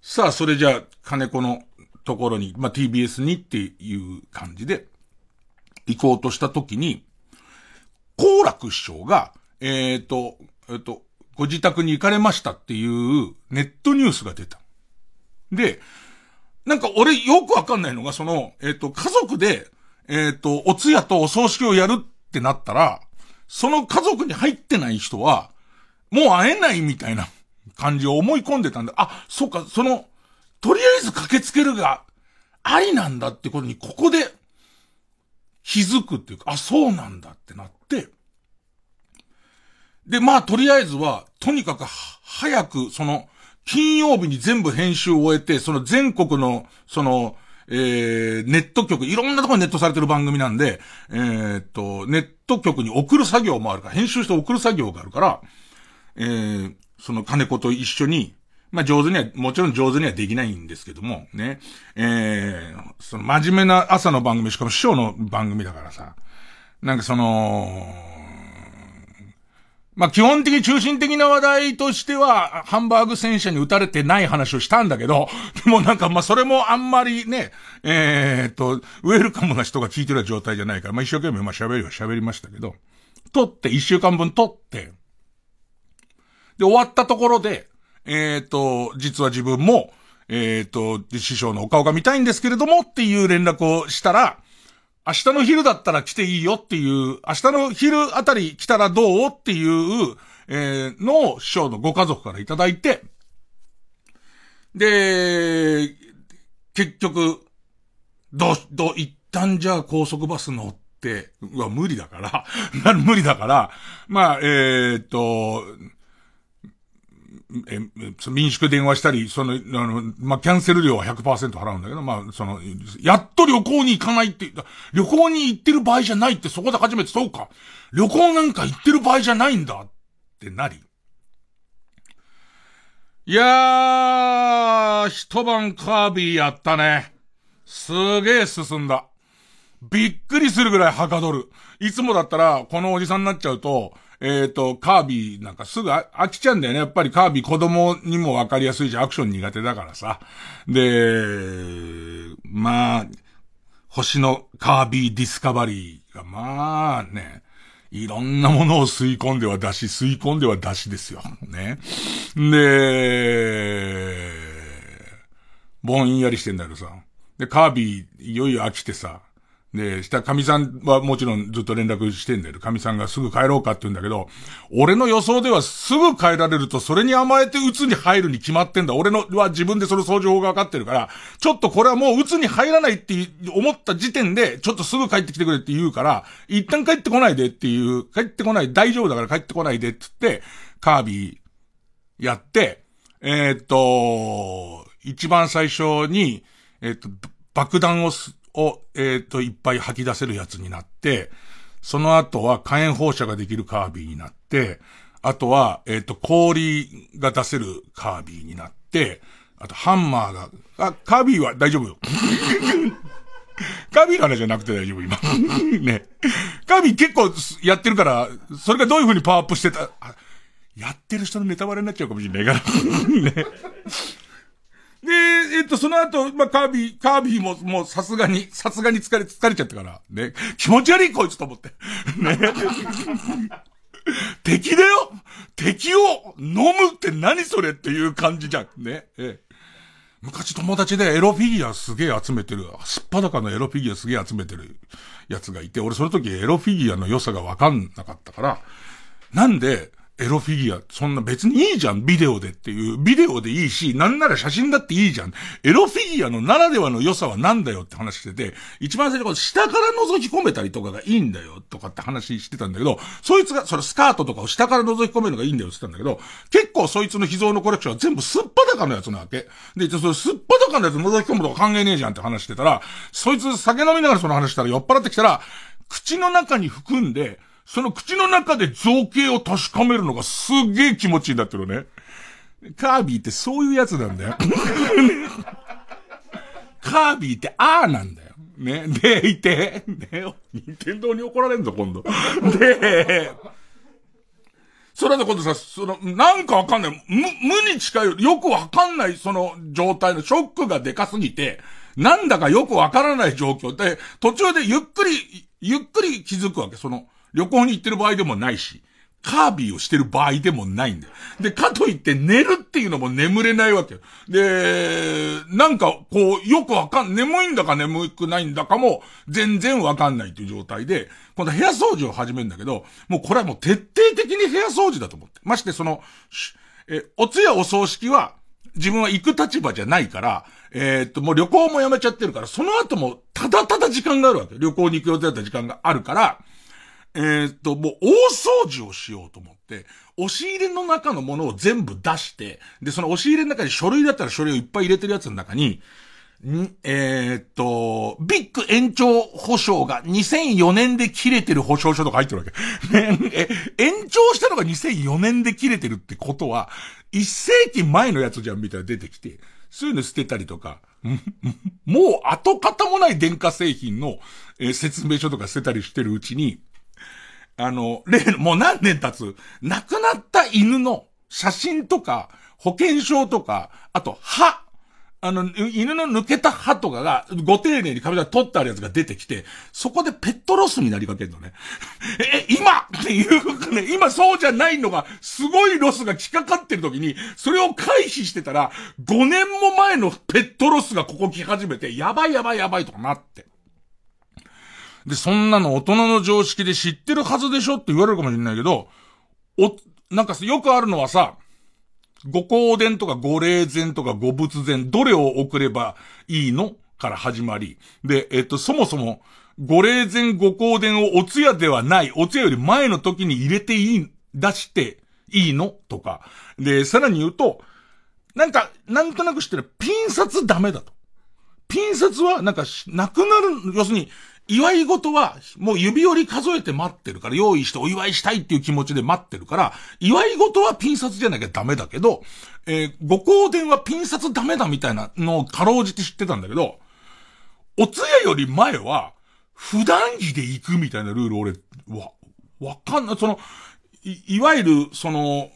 さあ、それじゃあ、金子のところに、まあ、TBS にっていう感じで、行こうとしたときに、好楽師匠が、えっ、ー、と、えっ、ー、と、ご自宅に行かれましたっていうネットニュースが出た。で、なんか俺よくわかんないのが、その、えっ、ー、と、家族で、えっ、と、お通夜とお葬式をやるってなったら、その家族に入ってない人は、もう会えないみたいな感じを思い込んでたんで、あ、そっか、その、とりあえず駆けつけるが、ありなんだってことに、ここで、気づくっていうか、あ、そうなんだってなって、で、まあ、とりあえずは、とにかく、早く、その、金曜日に全部編集を終えて、その全国の、その、えー、ネット局、いろんなところにネットされてる番組なんで、えー、っと、ネット局に送る作業もあるから、編集して送る作業があるから、えー、その金子と一緒に、まあ上手には、もちろん上手にはできないんですけども、ね。えー、その真面目な朝の番組、しかも師匠の番組だからさ、なんかその、まあ、基本的に中心的な話題としては、ハンバーグ戦車に撃たれてない話をしたんだけど、でもなんかま、それもあんまりね、えー、と、ウェルカムな人が聞いてる状態じゃないから、まあ、一生懸命ま喋りは喋りましたけど、撮って、一週間分撮って、で、終わったところで、えっ、と、実は自分も、えっ、と、師匠のお顔が見たいんですけれどもっていう連絡をしたら、明日の昼だったら来ていいよっていう、明日の昼あたり来たらどうっていう、えー、のを師匠のご家族からいただいて、で、結局、ど、ど、一旦じゃあ高速バス乗って、は無理だから、無理だから、まあ、えー、っと、え、民宿電話したり、その、あの、まあ、キャンセル料は100%払うんだけど、まあ、その、やっと旅行に行かないって、旅行に行ってる場合じゃないってそこで初めてそうか。旅行なんか行ってる場合じゃないんだってなり。いやー、一晩カービィやったね。すげえ進んだ。びっくりするぐらいはかどる。いつもだったら、このおじさんになっちゃうと、えっ、ー、と、カービィなんかすぐ飽きちゃうんだよね。やっぱりカービィ子供にもわかりやすいし、アクション苦手だからさ。で、まあ、星のカービィディスカバリーが、まあね、いろんなものを吸い込んでは出し、吸い込んでは出しですよ。ね。で、ぼんやりしてんだけどさ。で、カービィ、いよいよ飽きてさ、で、した神さんはもちろんずっと連絡してんだよ。神さんがすぐ帰ろうかって言うんだけど、俺の予想ではすぐ帰られるとそれに甘えて鬱に入るに決まってんだ。俺のは自分でその掃除法が分かってるから、ちょっとこれはもう鬱に入らないって思った時点で、ちょっとすぐ帰ってきてくれって言うから、一旦帰ってこないでっていう、帰ってこない、大丈夫だから帰ってこないでって言って、カービィやって、えー、っと、一番最初に、えー、っと、爆弾をす、を、えっ、ー、と、いっぱい吐き出せるやつになって、その後は火炎放射ができるカービィになって、あとは、えっ、ー、と、氷が出せるカービィになって、あと、ハンマーが、あ、カービィは大丈夫よ。カービィの話じゃなくて大丈夫、今。ね。カービィ結構やってるから、それがどういう風にパワーアップしてた、やってる人のネタバレになっちゃうかもしれないから。ね。で、えっと、その後、まあ、カービィ、カービィも、もうさすがに、さすがに疲れ、疲れちゃったから、ね。気持ち悪いこいつと思って。ね。敵だよ敵を飲むって何それっていう感じじゃん。ね。ええ。昔友達でエロフィギュアすげえ集めてる、すっぱだかのエロフィギュアすげえ集めてるやつがいて、俺その時エロフィギュアの良さがわかんなかったから、なんで、エロフィギュア、そんな別にいいじゃん、ビデオでっていう。ビデオでいいし、なんなら写真だっていいじゃん。エロフィギュアのならではの良さはなんだよって話してて、一番最初に下から覗き込めたりとかがいいんだよとかって話してたんだけど、そいつが、それスカートとかを下から覗き込めるのがいいんだよって言ったんだけど、結構そいつの秘蔵のコレクションは全部すっぱだかのやつなわけ。で、それすっぱだかのやつ覗き込むとか関係ねえじゃんって話してたら、そいつ酒飲みながらその話したら酔っ払ってきたら、口の中に含んで、その口の中で造形を確かめるのがすげえ気持ちいいんだってるね。カービィってそういうやつなんだよ。カービィってあーなんだよ。ね。で、いて、ね、任天堂に怒られんぞ、今度。で、それで今度さ、その、なんかわかんない。無、無に近い、よくわかんない、その状態のショックがでかすぎて、なんだかよくわからない状況で、途中でゆっくり、ゆっくり気づくわけ。その、旅行に行ってる場合でもないし、カービィをしてる場合でもないんだよ。で、かといって寝るっていうのも眠れないわけよ。で、なんかこう、よくわかん、眠いんだか眠くないんだかも全然わかんないっていう状態で、今度部屋掃除を始めるんだけど、もうこれはもう徹底的に部屋掃除だと思って。ましてその、え、お通夜お葬式は、自分は行く立場じゃないから、えー、っと、もう旅行もやめちゃってるから、その後もただただ時間があるわけ。旅行に行く予定だった時間があるから、えー、っと、もう大掃除をしようと思って、押し入れの中のものを全部出して、で、その押し入れの中に書類だったら書類をいっぱい入れてるやつの中に、んえー、っと、ビッグ延長保証が2004年で切れてる保証書とか入ってるわけ。え、延長したのが2004年で切れてるってことは、1世紀前のやつじゃんみたいな出てきて、そういうの捨てたりとか、もう跡形もない電化製品の、え、説明書とか捨てたりしてるうちに、あの、例の、もう何年経つ、亡くなった犬の写真とか、保険証とか、あと歯、あの、犬の抜けた歯とかが、ご丁寧にカメラ撮ってあるやつが出てきて、そこでペットロスになりかけるのね。え、今っていうかね、今そうじゃないのが、すごいロスが来かかってる時に、それを回避してたら、5年も前のペットロスがここ来始めて、やばいやばいやばいとかなって。で、そんなの大人の常識で知ってるはずでしょって言われるかもしれないけど、お、なんかよくあるのはさ、五香伝とか五霊前とか五仏前、どれを送ればいいのから始まり。で、えっと、そもそも、五霊前五香伝をお通夜ではない、お通夜より前の時に入れていい、出していいのとか。で、さらに言うと、なんか、なんとなく知ってる、ピン札ダメだと。ピン札は、なんか、なくなる、要するに、祝い事は、もう指折り数えて待ってるから、用意してお祝いしたいっていう気持ちで待ってるから、祝い事はピン札じゃなきゃダメだけど、えー、ご香典はピン札ダメだみたいなのをかろうじて知ってたんだけど、お通夜より前は、普段着で行くみたいなルール俺、わ、わかんない。その、い、いわゆる、その、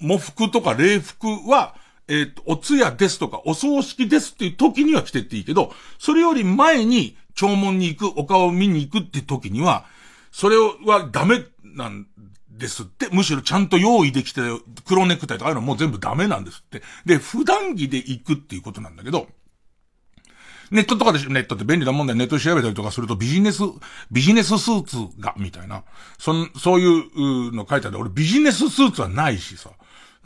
喪服とか礼服は、えっ、ー、と、お通夜ですとか、お葬式ですっていう時には着てっていいけど、それより前に、弔問に行く、お顔を見に行くって時には、それはダメなんですって。むしろちゃんと用意できて、黒ネクタイとかああいうのもう全部ダメなんですって。で、普段着で行くっていうことなんだけど、ネットとかで、ネットって便利なもんでネット調べたりとかするとビジネス、ビジネススーツが、みたいな。そん、そういうの書いてある俺ビジネススーツはないしさ。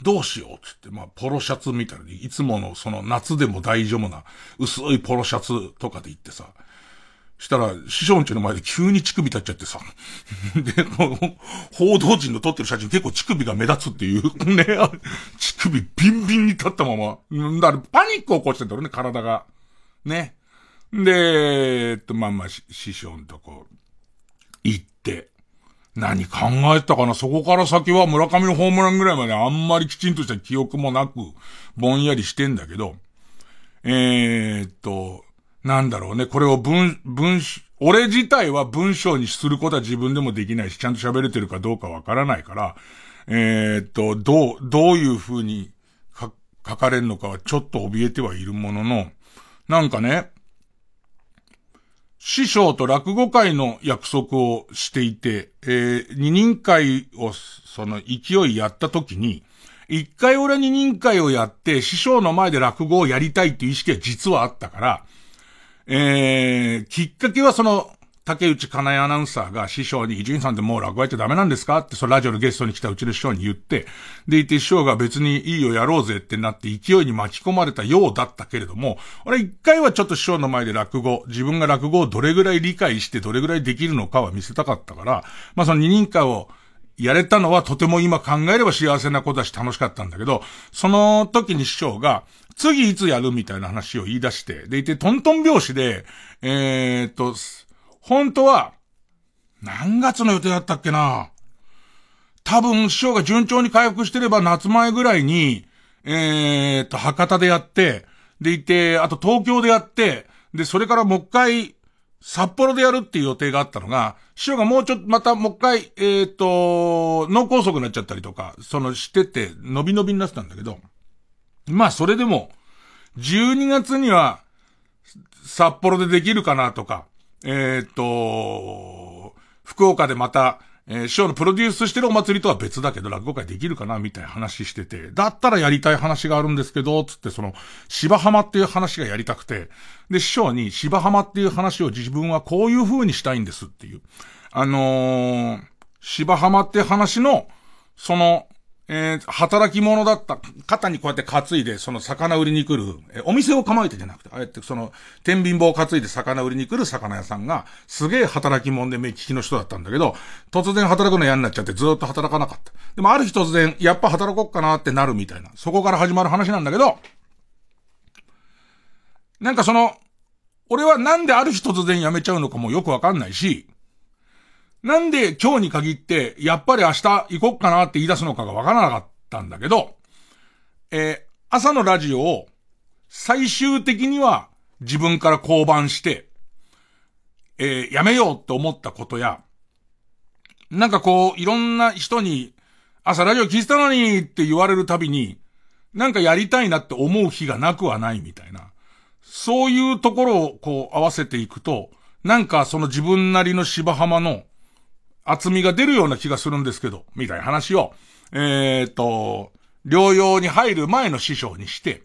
どうしようっつって、まあ、ポロシャツみたいに、いつものその夏でも大丈夫な薄いポロシャツとかで行ってさ、したら、師匠んちの前で急に乳首立っちゃってさ。で、報道陣の撮ってる写真結構乳首が目立つっていう、ね、乳首ビンビンに立ったまま。だからパニック起こしてんだろうね、体が。ね。で、えっと、まあまあ、師匠んとこ、行って、何考えたかな？そこから先は村上のホームランぐらいまであんまりきちんとした記憶もなく、ぼんやりしてんだけど、えー、っと、なんだろうね、これを文、文、俺自体は文章にすることは自分でもできないし、ちゃんと喋れてるかどうかわからないから、えー、っと、どう、どういう風に書かれるのかはちょっと怯えてはいるものの、なんかね、師匠と落語会の約束をしていて、えー、二人会を、その勢いやった時に、一回俺二人会をやって、師匠の前で落語をやりたいっていう意識は実はあったから、えー、きっかけはその、竹内かなえアナウンサーが師匠に、伊集院さんってもう落語やっちゃダメなんですか？って、そのラジオのゲストに来たうちの師匠に言って、でいて師匠が別にいいよやろうぜってなって勢いに巻き込まれたようだったけれども、俺一回はちょっと師匠の前で落語、自分が落語をどれぐらい理解してどれぐらいできるのかは見せたかったから、まあその二人会をやれたのはとても今考えれば幸せなことだし楽しかったんだけど、その時に師匠が、次いつやるみたいな話を言い出して、でいてトントン拍子で、えー、っと、本当は、何月の予定だったっけな？多分師匠が順調に回復してれば夏前ぐらいに、えー、っと、博多でやって、でいて、あと東京でやって、で、それからもう一回、札幌でやるっていう予定があったのが、師匠がもうちょっと、またもう一回、えっ、と、脳梗塞になっちゃったりとか、そのしてて、伸び伸びになってたんだけど、まあそれでも、12月には、札幌でできるかなとか、えっ、と、福岡でまた、えー、師匠のプロデュースしてるお祭りとは別だけど、落語会できるかなみたいな話してて、だったらやりたい話があるんですけど、つってその、芝浜っていう話がやりたくて、で、師匠に芝浜っていう話を自分はこういう風にしたいんですっていう。あのー、芝浜って話の、その、えー、働き者だった、肩にこうやって担いで、その魚売りに来る、えー、お店を構えてじゃなくて、ああやってその、天秤棒を担いで魚売りに来る魚屋さんが、すげえ働き者で目利きの人だったんだけど、突然働くの嫌になっちゃってずっと働かなかった。でもある日突然、やっぱ働こうかなってなるみたいな、そこから始まる話なんだけど、なんかその、俺はなんである日突然辞めちゃうのかもよくわかんないし、なんで今日に限って、やっぱり明日行こっかなって言い出すのかがわからなかったんだけど、えー、朝のラジオを最終的には自分から降板して、えー、やめようって思ったことや、なんかこう、いろんな人に、朝ラジオ聞いたのにって言われるたびに、なんかやりたいなって思う日がなくはないみたいな。そういうところをこう合わせていくと、なんかその自分なりの芝浜の厚みが出るような気がするんですけど、みたいな話を、えっ、と、療養に入る前の師匠にして、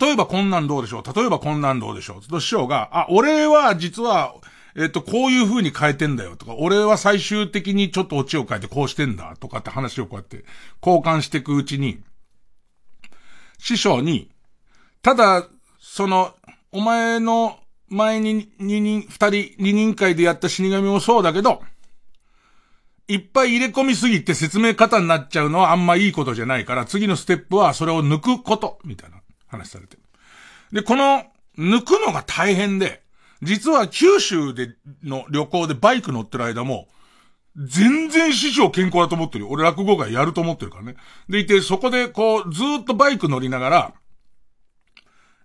例えばこんなんどうでしょう例えばこんなんどうでしょうと師匠が、あ、俺は実は、えっと、こういう風に変えてんだよとか、俺は最終的にちょっとオチを変えてこうしてんだとかって話をこうやって交換していくうちに、師匠に、ただ、その、お前の前に二人、二人、二人会でやった死神もそうだけど、いっぱい入れ込みすぎて説明方になっちゃうのはあんまいいことじゃないから、次のステップはそれを抜くこと、みたいな話されてるで、この、抜くのが大変で、実は九州での旅行でバイク乗ってる間も、全然師匠健康だと思ってるよ。俺落語会やると思ってるからね。でいて、そこでこう、ずっとバイク乗りながら、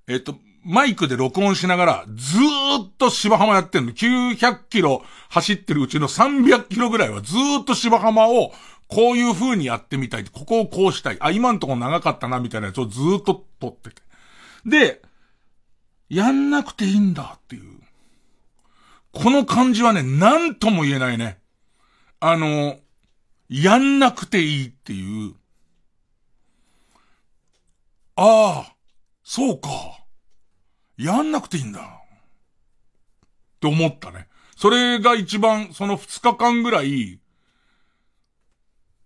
えっと、マイクで録音しながら、ずーっと芝浜やってんの。900キロ走ってるうちの300キロぐらいはずーっと芝浜を、こういう風にやってみたい。ここをこうしたい。あ、今んとこ長かったな、みたいなやつをずーっと撮ってて。で、やんなくていいんだっていう。この感じはね、なんとも言えないね。あの、やんなくていいっていう。ああ、そうか。やんなくていいんだ。って思ったね。それが一番、その二日間ぐらい、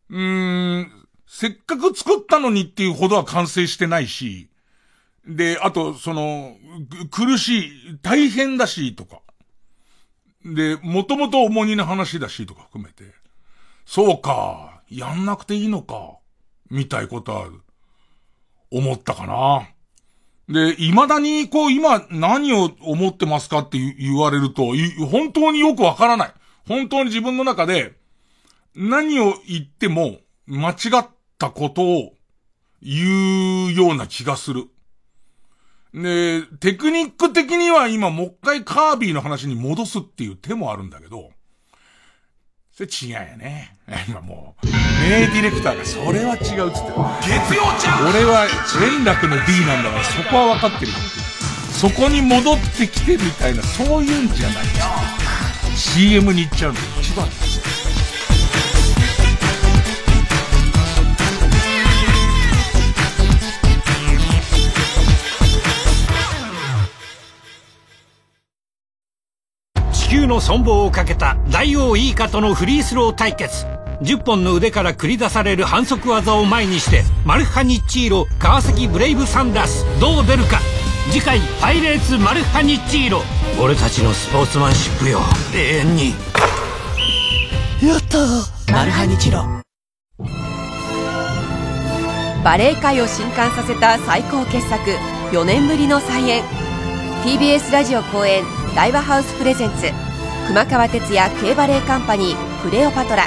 うーん、せっかく作ったのにっていうほどは完成してないし、で、あと、その、苦しい、大変だし、とか。で、もともと重荷な話だし、とか含めて。そうか、やんなくていいのか、みたいことは、思ったかな。で、未だに、こう、今、何を思ってますかって言われると、本当によくわからない。本当に自分の中で、何を言っても、間違ったことを言うような気がする。で、テクニック的には今もう一回カービィの話に戻すっていう手もあるんだけど、それ違うよね。今もう、名ディレクターがそれは違うっつって。月曜ちゃん俺は連絡の D なんだからそこは分かってるよそこに戻ってきてみたいな、そういうんじゃない。CM に行っちゃうの一番ですよ。球の存亡をかけた大王イーカとのフリースロー対決。10本の腕から繰り出される反則技を前にしてマルハニッチーロ川崎ブレイブサンダース。どう出るか。次回「パイレーツマルハニッチーロ」俺たちのスポーツマンシップよ。永遠に。やったマルハニチロ。バレエ界を震撼させた最高傑作4年ぶりの再演。TBS ラジオ公演大和ハウスプレゼンツ熊川哲也 K バレーカンパニークレオパトラ。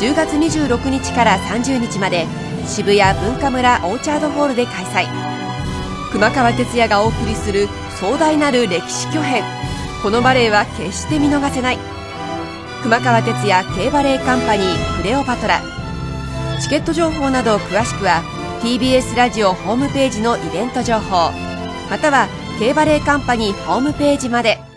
10月26日から30日まで渋谷文化村オーチャードホールで開催。熊川哲也がお送りする壮大なる歴史巨編。このバレエは決して見逃せない。熊川哲也 K バレーカンパニークレオパトラ。チケット情報など詳しくは TBS ラジオホームページのイベント情報。または K バレーカンパニーホームページまで。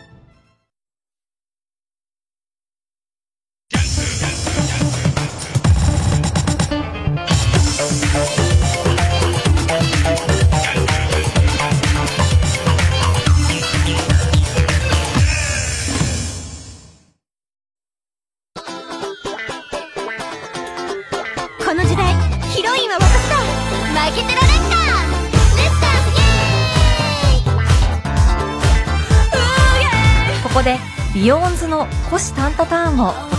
タ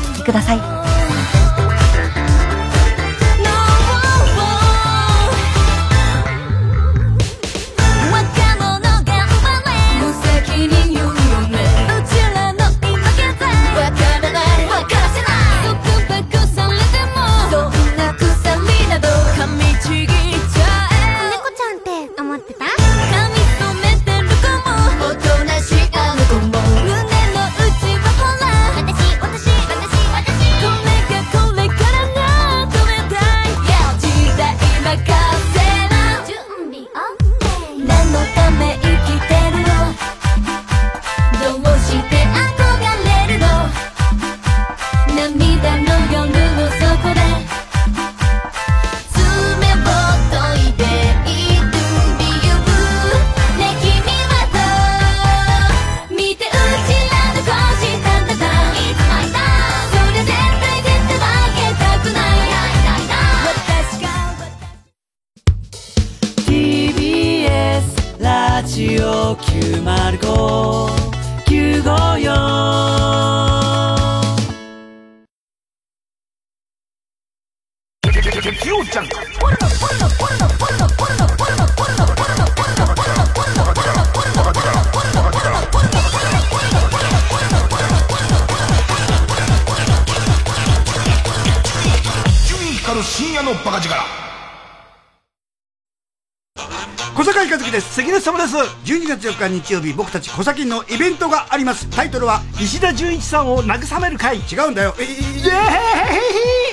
日日曜日僕たち小崎のイベントがあります。タイトルは石田純一さんを慰める会。違うんだよ。えイエー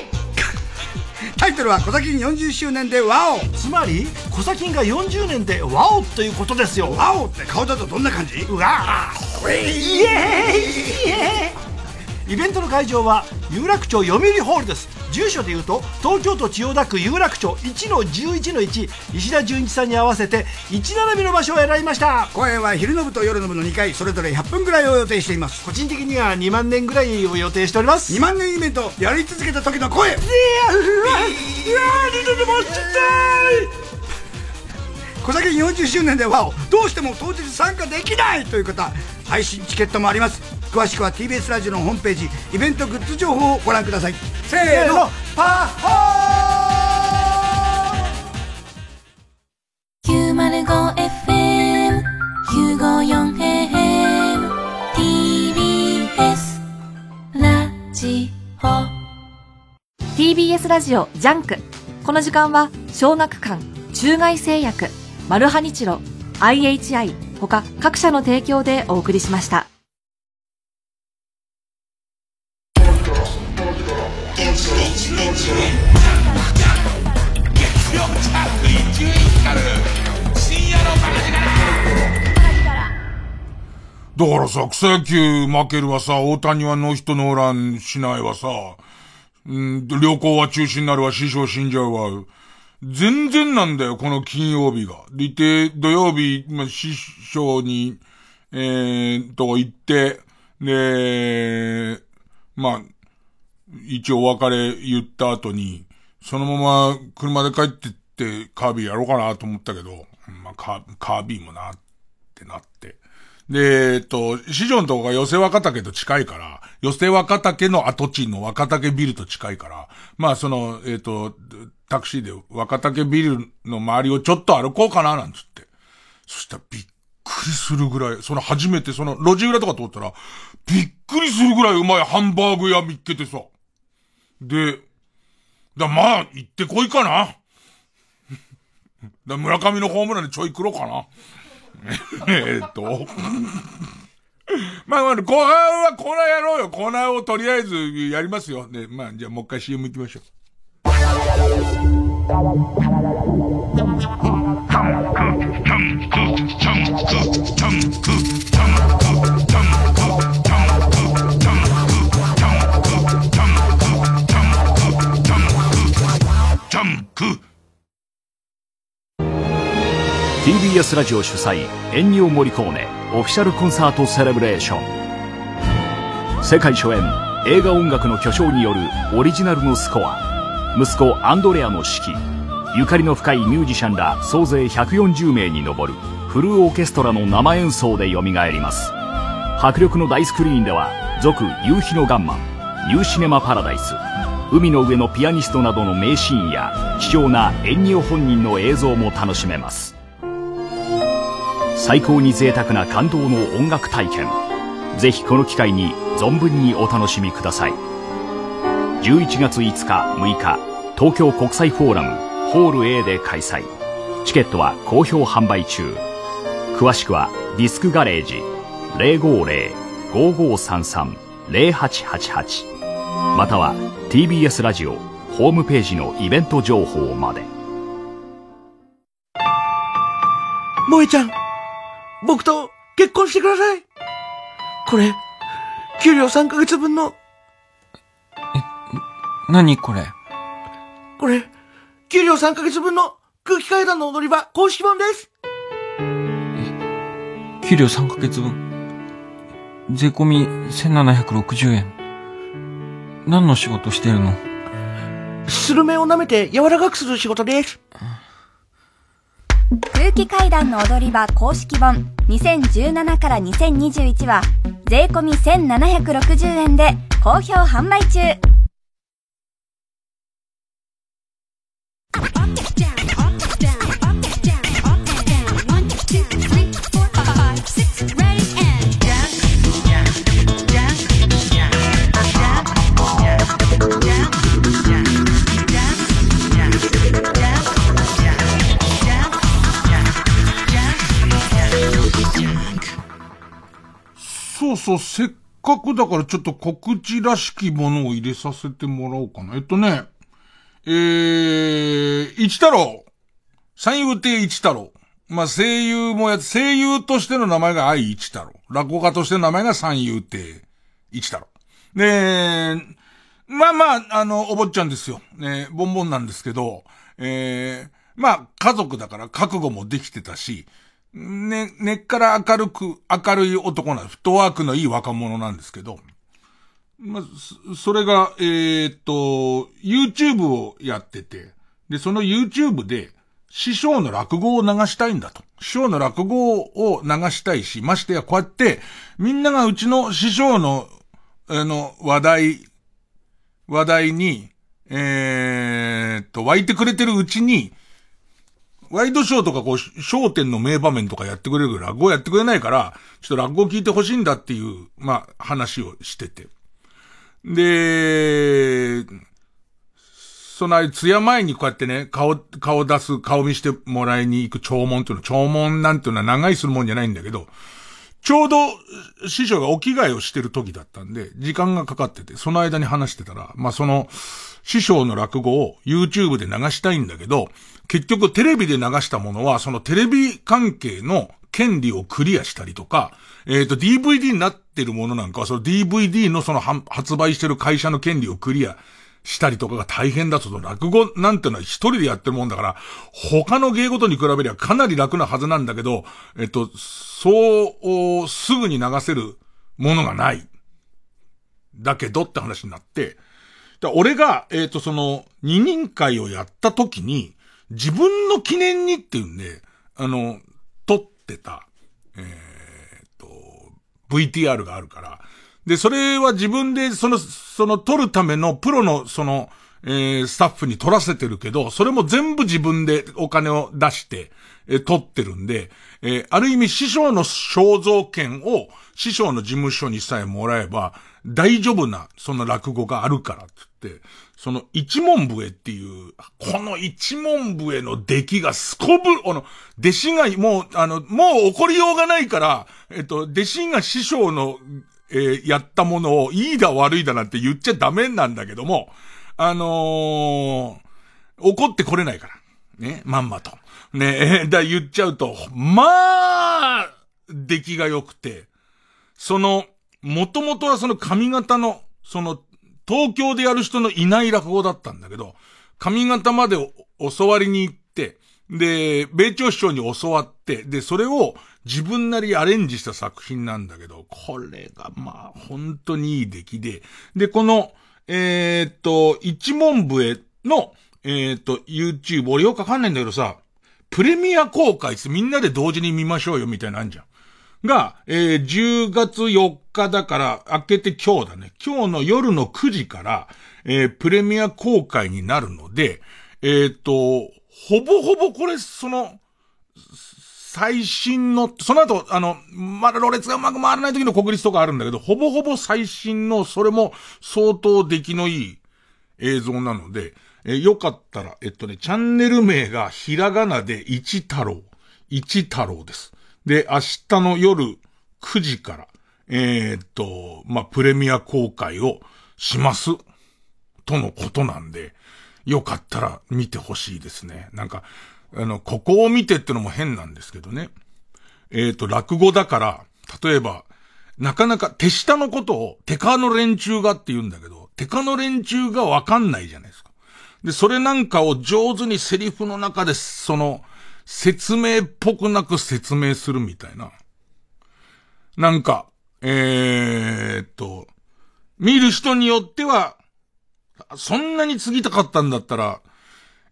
イタイトルは小崎40周年でワオ。つまり小崎が40年でワオということですよ。ワオって顔だとどんな感じ？うわー。イエーイ。イエーイ。イベントの会場は有楽町読売ホールです住所でいうと東京都千代田区有楽町1の11の1石田純一さんに合わせて1並びの場所を選びました。公演は昼の部と夜の部の2回それぞれ100分ぐらいを予定しています。個人的には2万年ぐらいを予定しております。2万年イベントやり続けた時の声。いやうわ二度でもちったい。小崎40周年でワオどうしても当日参加できないという方配信チケットもあります詳しくは TBS ラジオのホームページイベントグッズ情報をご覧ください。せーのパッホー! 905FM954AM TBS ラジオ。TBS ラジオジャンク。この時間は小学館中外製薬マルハニチロ IHI 他各社の提供でお送りしました月曜チャーク伊集院光深夜のバカ力だからさ、草野球負けるわさ、大谷はノーヒットノーランしないわさ、うん、旅行は中止になるわ、師匠死んじゃうわ。全然なんだよ、この金曜日が。でいて、土曜日、まあ、師匠に、えー、と行って、で、まあ、一応お別れ言った後に、そのまま車で帰ってってカービィやろうかなと思ったけど、まあ、カービィもなってなって。で、えっと、市場のとこが寄せ若竹と近いから、寄せ若竹の跡地の若竹ビルと近いから、まあその、えっと、タクシーで若竹ビルの周りをちょっと歩こうかななんつって。そしたらびっくりするぐらい、その初めてその路地裏とか通ったら、びっくりするぐらいうまいハンバーグ屋見っけてさ。で、だまあ、行ってこいかな。だ村上のホームランでちょい黒かな。えっと。まあまあ、後半はコーナーやろうよ。コーナーをとりあえずやりますよ。で、まあ、じゃあもう一回 CM 行きましょう。TBS ラジオ主催エンニオ・モリコーネオフィシャルコンサートセレブレーション。世界初演映画音楽の巨匠によるオリジナルのスコア。息子アンドレアの指揮。ゆかりの深いミュージシャンら総勢140名に上るフルオーケストラの生演奏で蘇ります。迫力の大スクリーンでは続夕日のガンマンニューシネマパラダイス。海の上のピアニストなどの名シーンや貴重なエンニオ本人の映像も楽しめます。最高に贅沢な感動の音楽体験。ぜひこの機会に存分にお楽しみください。11月5日6日東京国際フォーラムホール A で開催。チケットは好評販売中。詳しくはディスクガレージ050-5533-0888または TBS ラジオホームページのイベント情報まで。萌ちゃん、僕と結婚してください。これ、給料3ヶ月分の、何これ？これ、給料3ヶ月分の空気階段の踊り場公式本です。給料3ヶ月分？税込み1760円。何の仕事してるの？スルメを舐めて柔らかくする仕事です。空気階段の踊り場公式本2017から2021は税込1760円で好評販売中「そうそう、せっかくだからちょっと告知らしきものを入れさせてもらおうかな。えっとね、えー、一太郎。三遊亭一太郎。まあ、声優もや、声優としての名前が愛一太郎。落語家としての名前が三遊亭一太郎。で、まあまあ、あの、お坊ちゃんですよ。ね、ボンボンなんですけど、えー、まあ、家族だから覚悟もできてたし、ね、根っから明るく、明るい男なフットワークのいい若者なんですけど、まあ、それが、えー、っと、YouTube をやってて、で、その YouTube で、師匠の落語を流したいんだと。師匠の落語を流したいし、ましてやこうやって、みんながうちの師匠の、あの、話題、話題に、えー、っと、湧いてくれてるうちに、ワイドショーとかこう、焦点の名場面とかやってくれるけど、落語やってくれないから、ちょっと落語聞いてほしいんだっていう、まあ、話をしてて。で、そのあ通夜前にこうやってね、顔、顔出す、顔見してもらいに行く弔問っていうの、弔問なんていうのは長いするもんじゃないんだけど、ちょうど師匠がお着替えをしてる時だったんで、時間がかかってて、その間に話してたら、まあその、師匠の落語を YouTube で流したいんだけど、結局テレビで流したものは、そのテレビ関係の権利をクリアしたりとか、えっ、ー、と、DVD になってるものなんかは、その DVD のその発売してる会社の権利をクリアしたりとかが大変だと、落語なんてのは一人でやってるもんだから、他の芸事に比べりゃかなり楽なはずなんだけど、えっと、そう、すぐに流せるものがない。だけどって話になって、俺が、えっ、と、その、二人会をやった時に、自分の記念にっていうんで、あの、撮ってた、えっ、と、VTR があるから、で、それは自分で、その、その撮るためのプロの、その、えー、スタッフに撮らせてるけど、それも全部自分でお金を出して、えー、撮ってるんで、えー、ある意味師匠の肖像権を師匠の事務所にさえもらえば、大丈夫な、その落語があるから、その一問笛っていう、この一問笛の出来がすこぶ、あの、弟子がもう、あの、もう怒りようがないから、えっと、弟子が師匠のえー、やったものをいいだ悪いだなんて言っちゃダメなんだけども、あのー、怒ってこれないから。ね、まんまと。ね、えー、だ言っちゃうと、まあ、出来が良くて、その、もともとはその髪型の、その、東京でやる人のいない落語だったんだけど、髪型まで教わりに行って、で、米朝師匠に教わって、で、それを自分なりアレンジした作品なんだけど、これがまあ、本当にいい出来で、で、この、えー、っと、一問笛の、えー、っと、YouTube、俺よくわかんないんだけどさ、プレミア公開みんなで同時に見ましょうよみたいなのあんじゃん。が、えー、10月4日だから、明けて今日だね。今日の夜の9時から、えー、プレミア公開になるので、えっ、と、ほぼほぼこれ、その、最新の、その後、あの、まだろれつがうまく回らない時の国立とかあるんだけど、ほぼほぼ最新の、それも相当出来のいい映像なので、えよかったら、えっとね、チャンネル名がひらがなで一太郎。一太郎です。で、明日の夜9時から、えー、っと、まあ、プレミア公開をします。とのことなんで、よかったら見てほしいですね。なんか、あの、ここを見てってのも変なんですけどね。えっ、と、落語だから、例えば、なかなか手下のことを手下の連中がって言うんだけど、手下の連中がわかんないじゃないですか。で、それなんかを上手にセリフの中で、その、説明っぽくなく説明するみたいな。なんか、えー、っと、見る人によっては、そんなに継ぎたかったんだったら、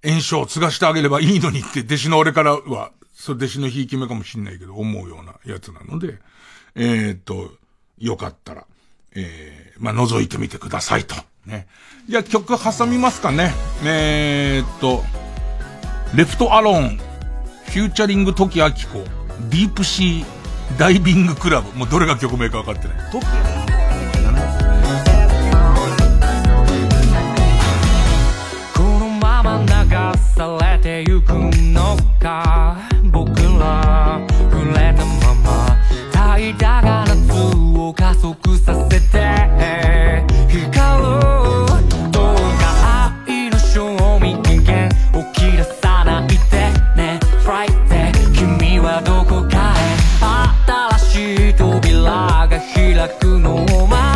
炎症を継がしてあげればいいのにって弟子の俺からは、そ弟子のひいき目かもしんないけど、思うようなやつなので、えー、っと、よかったら、えー、まあ、覗いてみてくださいと。ね。じゃあ曲挟みますかね。えー、っと、レフトアローン、フューチャリング時明子、ディープシーダイビングクラブ。もうどれが曲名か分かってない。トされてゆくのか僕ら触れたまま怠惰が夏を扉がくのを待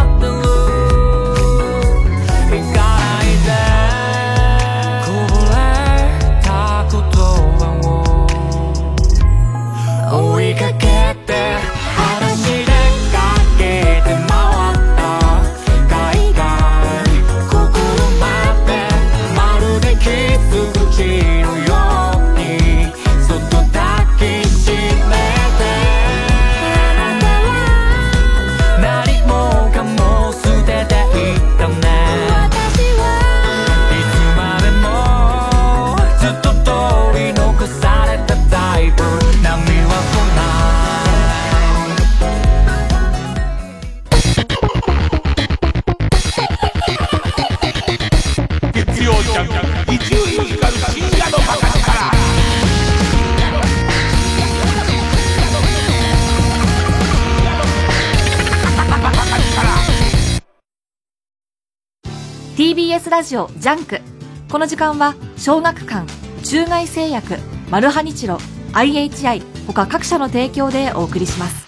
TBS ラジオジャンク。この時間は小学館中外製薬マルハニチロ IHI 他各社の提供でお送りします。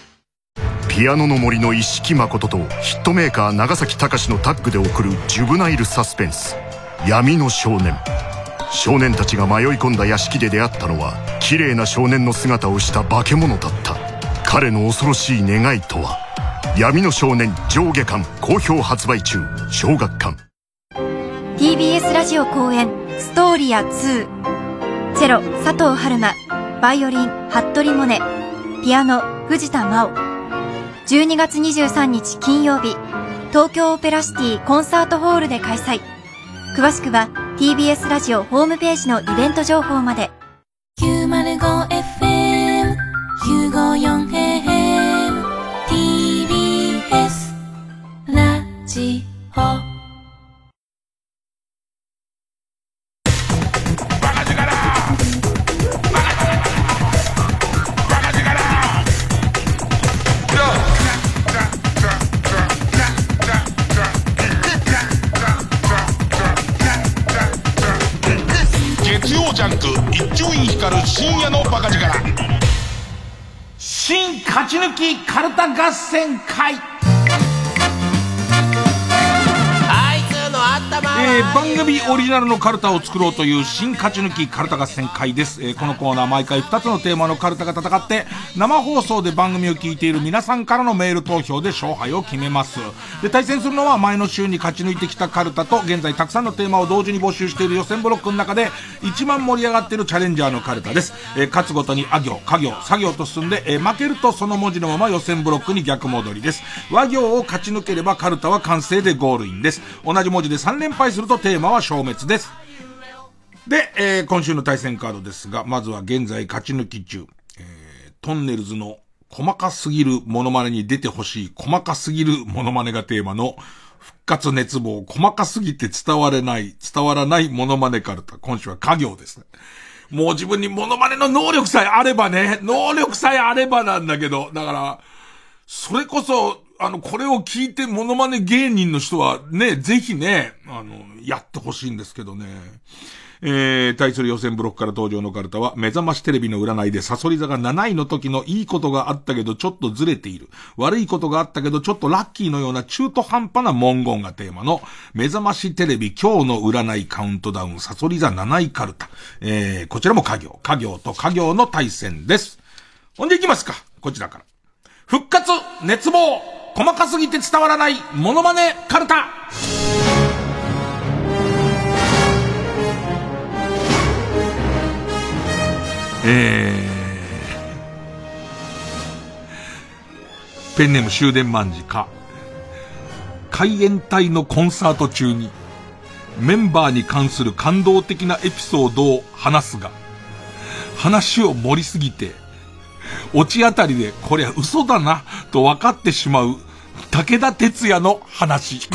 ピアノの森の一色まこととヒットメーカー長崎尚志のタッグで送るジュブナイルサスペンス。闇の少年。少年たちが迷い込んだ屋敷で出会ったのは綺麗な少年の姿をした化け物だった。彼の恐ろしい願いとは。闇の少年上下巻好評発売中小学館。TBS ラジオ公演ストーリア2チェロ佐藤春馬。バイオリン服部モネピアノ藤田真央。12月23日金曜日東京オペラシティコンサートホールで開催。詳しくは TBS ラジオホームページのイベント情報まで。ち抜きカルタ合戦会。えー番組オリジナルのカルタを作ろうという新勝ち抜きカルタ合戦会です、えーこのコーナー毎回2つのテーマのカルタが戦って生放送で番組を聞いている皆さんからのメール投票で勝敗を決めます。で対戦するのは前の週に勝ち抜いてきたカルタと現在たくさんのテーマを同時に募集している予選ブロックの中で一番盛り上がっているチャレンジャーのカルタです、えー勝つごとにあ行家行作業と進んで、え負けるとその文字のまま予選ブロックに逆戻りです。和行を勝ち抜ければカルタは完成でゴールインです。同じ文字で3連敗するとテーマは消滅ですで、えー今週の対戦カードですが、まずは現在勝ち抜き中、えートンネルズの細かすぎるモノマネに出てほしい細かすぎるモノマネがテーマの復活熱望、細かすぎて伝われない、伝わらないモノマネカルタ。今週は家業ですね。もう自分にモノマネの能力さえあればね、能力さえあればなんだけど、だから、それこそ、あの、これを聞いてモノマネ芸人の人はね、ぜひね、あの、やってほしいんですけどね。えー、対する予選ブロックから登場のカルタは、目覚ましテレビの占いでサソリ座が7位の時のいいことがあったけどちょっとずれている。悪いことがあったけどちょっとラッキーのような中途半端な文言がテーマの、目覚ましテレビ今日の占いカウントダウンサソリ座7位カルタ。えー、こちらも家業。家業と家業の対戦です。ほんで行きますか。こちらから。復活熱望細かすぎて伝わらないモノマネカルタえー、ペンネーム終電万事か。海援隊のコンサート中に、メンバーに関する感動的なエピソードを話すが、話を盛りすぎて、落ちあたりで、こりゃ嘘だな、と分かってしまう、武田鉄矢の話。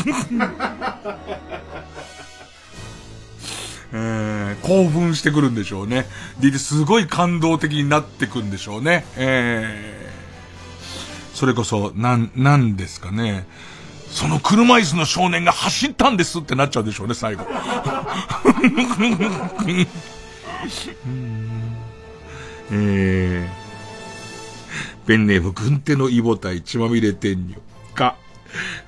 えー、興奮してくるんでしょうね。で、すごい感動的になってくんでしょうね。えー、それこそ、なん、なんですかね。その車椅子の少年が走ったんですってなっちゃうでしょうね、最後。えー、ペンネーム、軍手のイボタイ、血まみれ天女。か、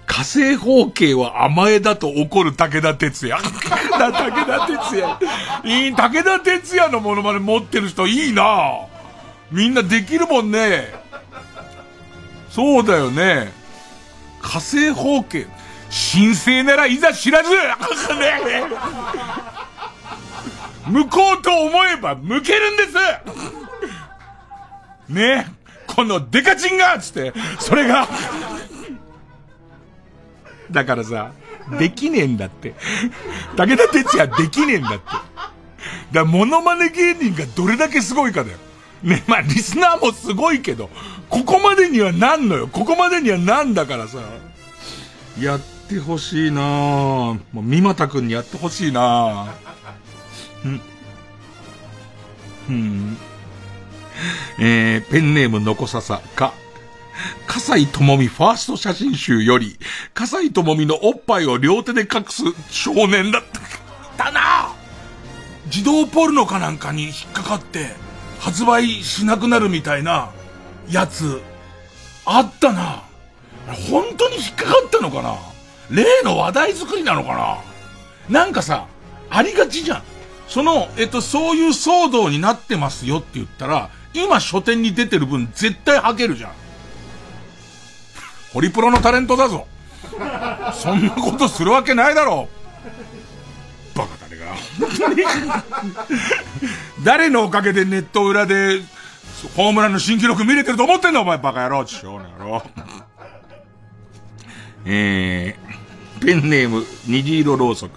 火星方形は甘えだと怒る武田鉄矢。武田鉄矢。いい、武田鉄矢のものまで持ってる人いいなみんなできるもんね。そうだよね。火星方形。神聖ならいざ知らず 向こうと思えば向けるんですねこのデカチンがつって、それがだからさ、できねえんだって。武田鉄矢できねえんだって。だからモノマネ芸人がどれだけすごいかだよ。ね、まあリスナーもすごいけど、ここまでにはなんのよ。ここまでにはなんだからさ。やってほしいなぁ。もう、三股くんにやってほしいなぁ。ん。うん。えー、ペンネームのこささか。笠井智美ファースト写真集より、笠井智美のおっぱいを両手で隠す少年だった。だな自動ポルノかなんかに引っかかって、発売しなくなるみたいな、やつ、あったな。本当に引っかかったのかな例の話題作りなのかななんかさ、ありがちじゃん。その、えっと、そういう騒動になってますよって言ったら、今書店に出てる分絶対吐けるじゃん。ホリプロのタレントだぞ。そんなことするわけないだろう。バカ誰が。誰のおかげでネット裏で、ホームランの新記録見れてると思ってんだお前バカ野郎、ちしょう野郎。えー、ペンネーム、虹色ろうそく。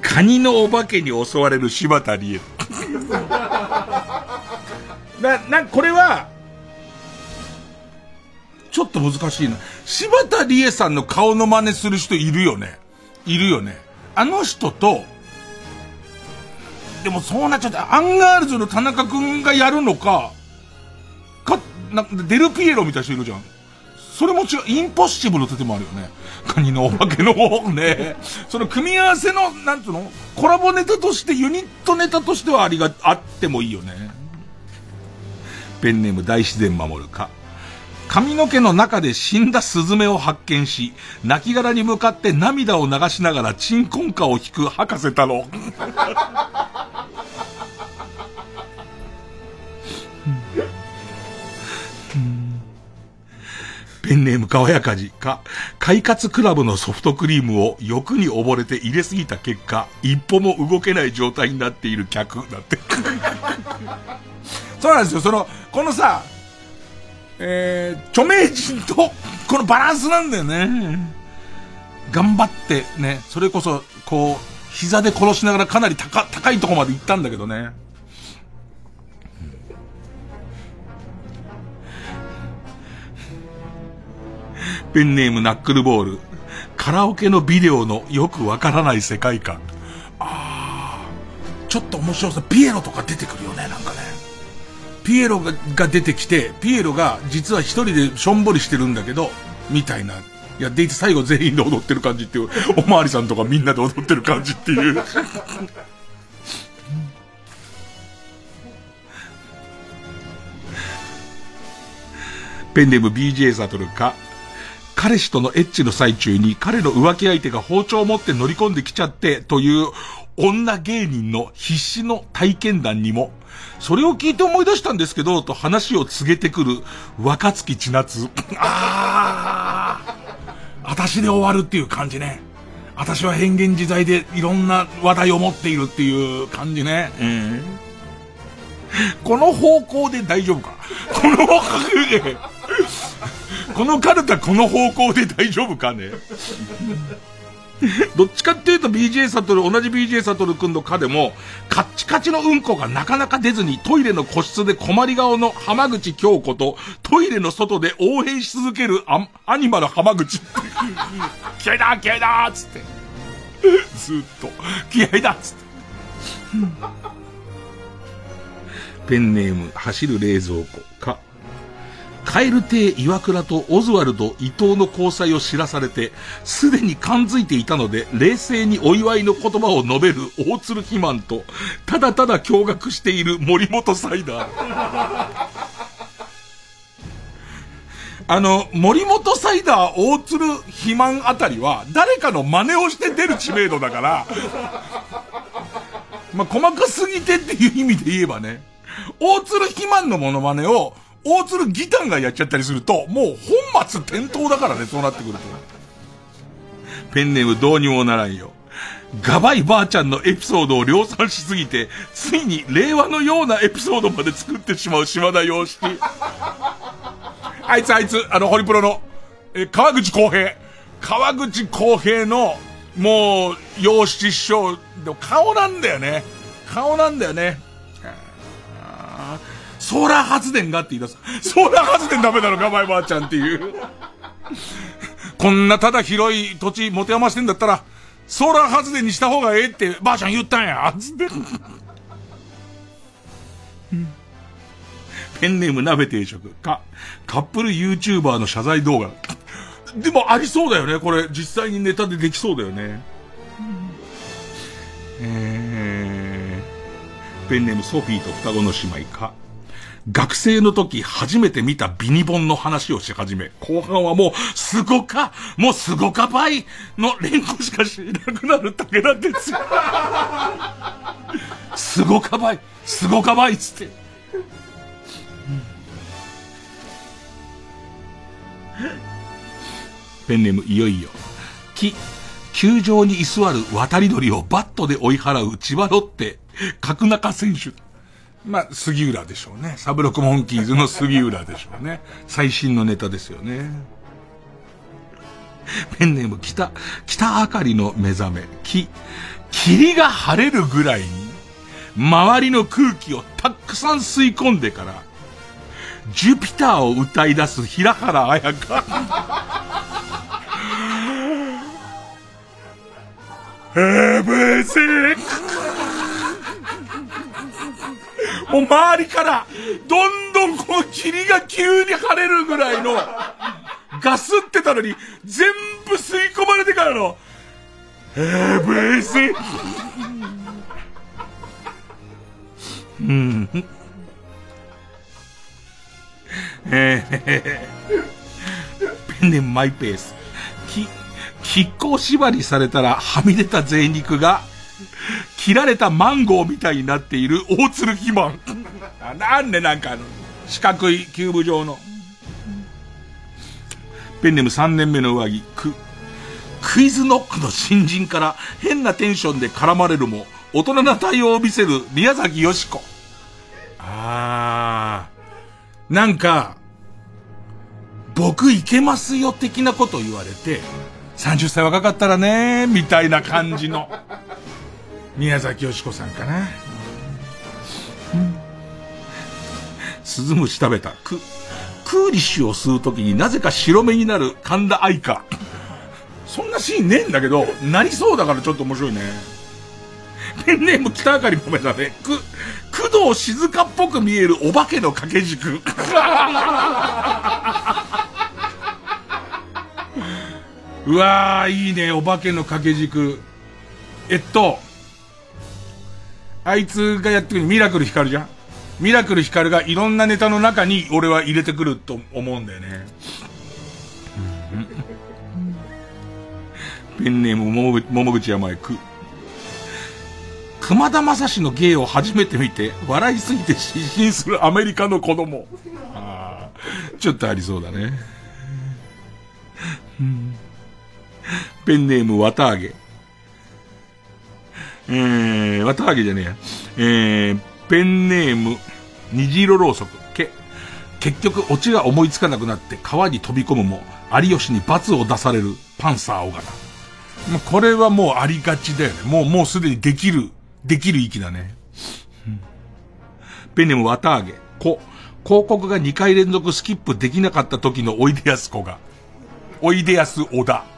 カニのお化けに襲われる柴田理恵。な、な、これは、ちょっと難しいな。柴田理恵さんの顔の真似する人いるよね。いるよね。あの人と、でもそうなっちゃって、アンガールズの田中くんがやるのか、か、なデルピエロみたいな人いるじゃん。それも違う、インポッシブルって手もあるよね。カニのお化けの方ね。その組み合わせの、なんつうのコラボネタとして、ユニットネタとしてはありが、あってもいいよね。ペンネーム大自然守るか。髪の毛の中で死んだスズメを発見し、亡骸に向かって涙を流しながら鎮魂歌を弾く博士太郎。ペンネーム川やかじか、快活クラブのソフトクリームを欲に溺れて入れすぎた結果、一歩も動けない状態になっている客、だって。そうなんですよ、その、このさ、えー、著名人と、このバランスなんだよね。頑張ってね、それこそ、こう、膝で殺しながらかなり高、高いとこまで行ったんだけどね。ペンネームナックルボール。カラオケのビデオのよくわからない世界観。ああ、ちょっと面白そう。ピエロとか出てくるよね、なんかね。ピエロが出てきて、ピエロが実は一人でしょんぼりしてるんだけど、みたいな。いや、でいて最後全員で踊ってる感じっていう、おまわりさんとかみんなで踊ってる感じっていう。ペンネーム BJ サトルか、彼氏とのエッチの最中に彼の浮気相手が包丁を持って乗り込んできちゃってという女芸人の必死の体験談にもそれを聞いて思い出したんですけど、と話を告げてくる若月千夏。ああ。私で終わるっていう感じね。私は変幻自在でいろんな話題を持っているっていう感じね。うん、この方向で大丈夫か？この方向で、このカルタこの方向で大丈夫かね？どっちかっていうと BJ サトル、同じ BJ サトル君の課でも、カッチカチのうんこがなかなか出ずにトイレの個室で困り顔の浜口京子と、トイレの外で応援し続けるアアニマル浜口。気合だ気合だっつって。ずっと、気合だっつって。ペンネーム、走る冷蔵庫。カエル亭岩倉とオズワルド伊藤の交際を知らされて、すでに感づいていたので、冷静にお祝いの言葉を述べる大鶴肥満と、ただただ驚愕している森本サイダー。あの、森本サイダー大鶴肥満あたりは、誰かの真似をして出る知名度だから、まあ、細かすぎてっていう意味で言えばね、大鶴肥満のモノマネを、大鶴ギタンがやっちゃったりすると、もう本末転倒だからね、そうなってくると。ペンネームどうにもならんよ。ガバイばあちゃんのエピソードを量産しすぎて、ついに令和のようなエピソードまで作ってしまう島田洋式。あいつあいつ、あの、ホリプロの、え、川口浩平。川口浩平の、もう、洋七師匠、でも顔なんだよね。顔なんだよね。ソーラー発電がって言い出す。ソーラー発電ダメだろ、ガバイばあちゃんっていう。こんなただ広い土地持て余してんだったら、ソーラー発電にした方がええってばあちゃん言ったんや、つって。ペンネーム鍋定食。か、カップル YouTuber の謝罪動画。でもありそうだよね、これ。実際にネタでできそうだよね。えー、ペンネームソフィーと双子の姉妹か。学生の時初めて見たビニボンの話をし始め、後半はもう、すごか、もうすごかばいの連呼しかしなくなる武田鉄矢。すごかばい、すごかばいっつって。ペンネームいよいよ。き、球場に居座る渡り鳥をバットで追い払う千葉ロッテ、角中選手。まあ、杉浦でしょうね。サブロクモンキーズの杉浦でしょうね。最新のネタですよね。ペンネーム北、北あかりの目覚め。き、霧が晴れるぐらいに、周りの空気をたくさん吸い込んでから、ジュピターを歌い出す平原綾香。エブシもう周りから、どんどんこの霧が急に晴れるぐらいの、ガスってたのに、全部吸い込まれてからの、エブシうん。えー、ペンネームマイペース。き、亀甲縛りされたらはみ出た贅肉が、切られたマンゴーみたいになっている大鶴肥満。なんでなんかあの、四角いキューブ状の。ペンネム3年目の上着、ク、クイズノックの新人から変なテンションで絡まれるも、大人な対応を見せる宮崎よしこ。あー。なんか、僕いけますよ的なこと言われて、30歳若かったらね、みたいな感じの。宮崎よしこさんかな。スズムシ食べた。く、クーリッシュを吸うときになぜか白目になる神田愛花。そんなシーンねえんだけど、なりそうだからちょっと面白いね。ペンネーム北あかりもめだね。く、工藤静香っぽく見えるお化けの掛け軸。うわー、いいね、お化けの掛け軸。えっと、あいつがやってくるミラクル光るじゃんミラクル光がいろんなネタの中に俺は入れてくると思うんだよね。ペンネームもも口山へく。熊田正史の芸を初めて見て、笑いすぎて失神するアメリカの子供。あーちょっとありそうだね。ペンネーム綿揚げ。えー、綿揚げじゃねえや。えー、ペンネーム、虹色ろうそく。け、結局オチが思いつかなくなって川に飛び込むも、有吉に罰を出されるパンサー尾形。まあ、これはもうありがちだよね。もう、もうすでにできる、できる域だね。ペンネーム綿揚げ。こ、広告が2回連続スキップできなかった時のおいでやす子が。おいでやす小田。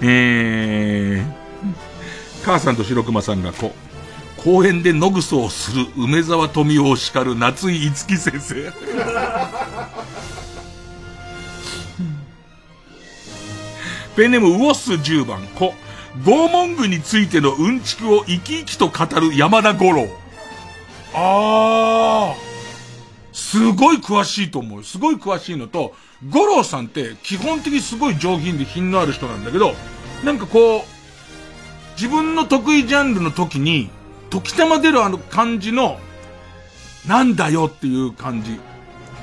えー、母さんと白熊さんがこ、公園で野ぐそをする梅沢富美男を叱る夏井いつき先生。ペンネームウオス10番、こ、拷問具についてのうんちくを生き生きと語る山田五郎。あー、すごい詳しいと思う。すごい詳しいのと、五郎さんって基本的にすごい上品で品のある人なんだけど、なんかこう、自分の得意ジャンルの時に、時たま出るあの感じの、なんだよっていう感じ。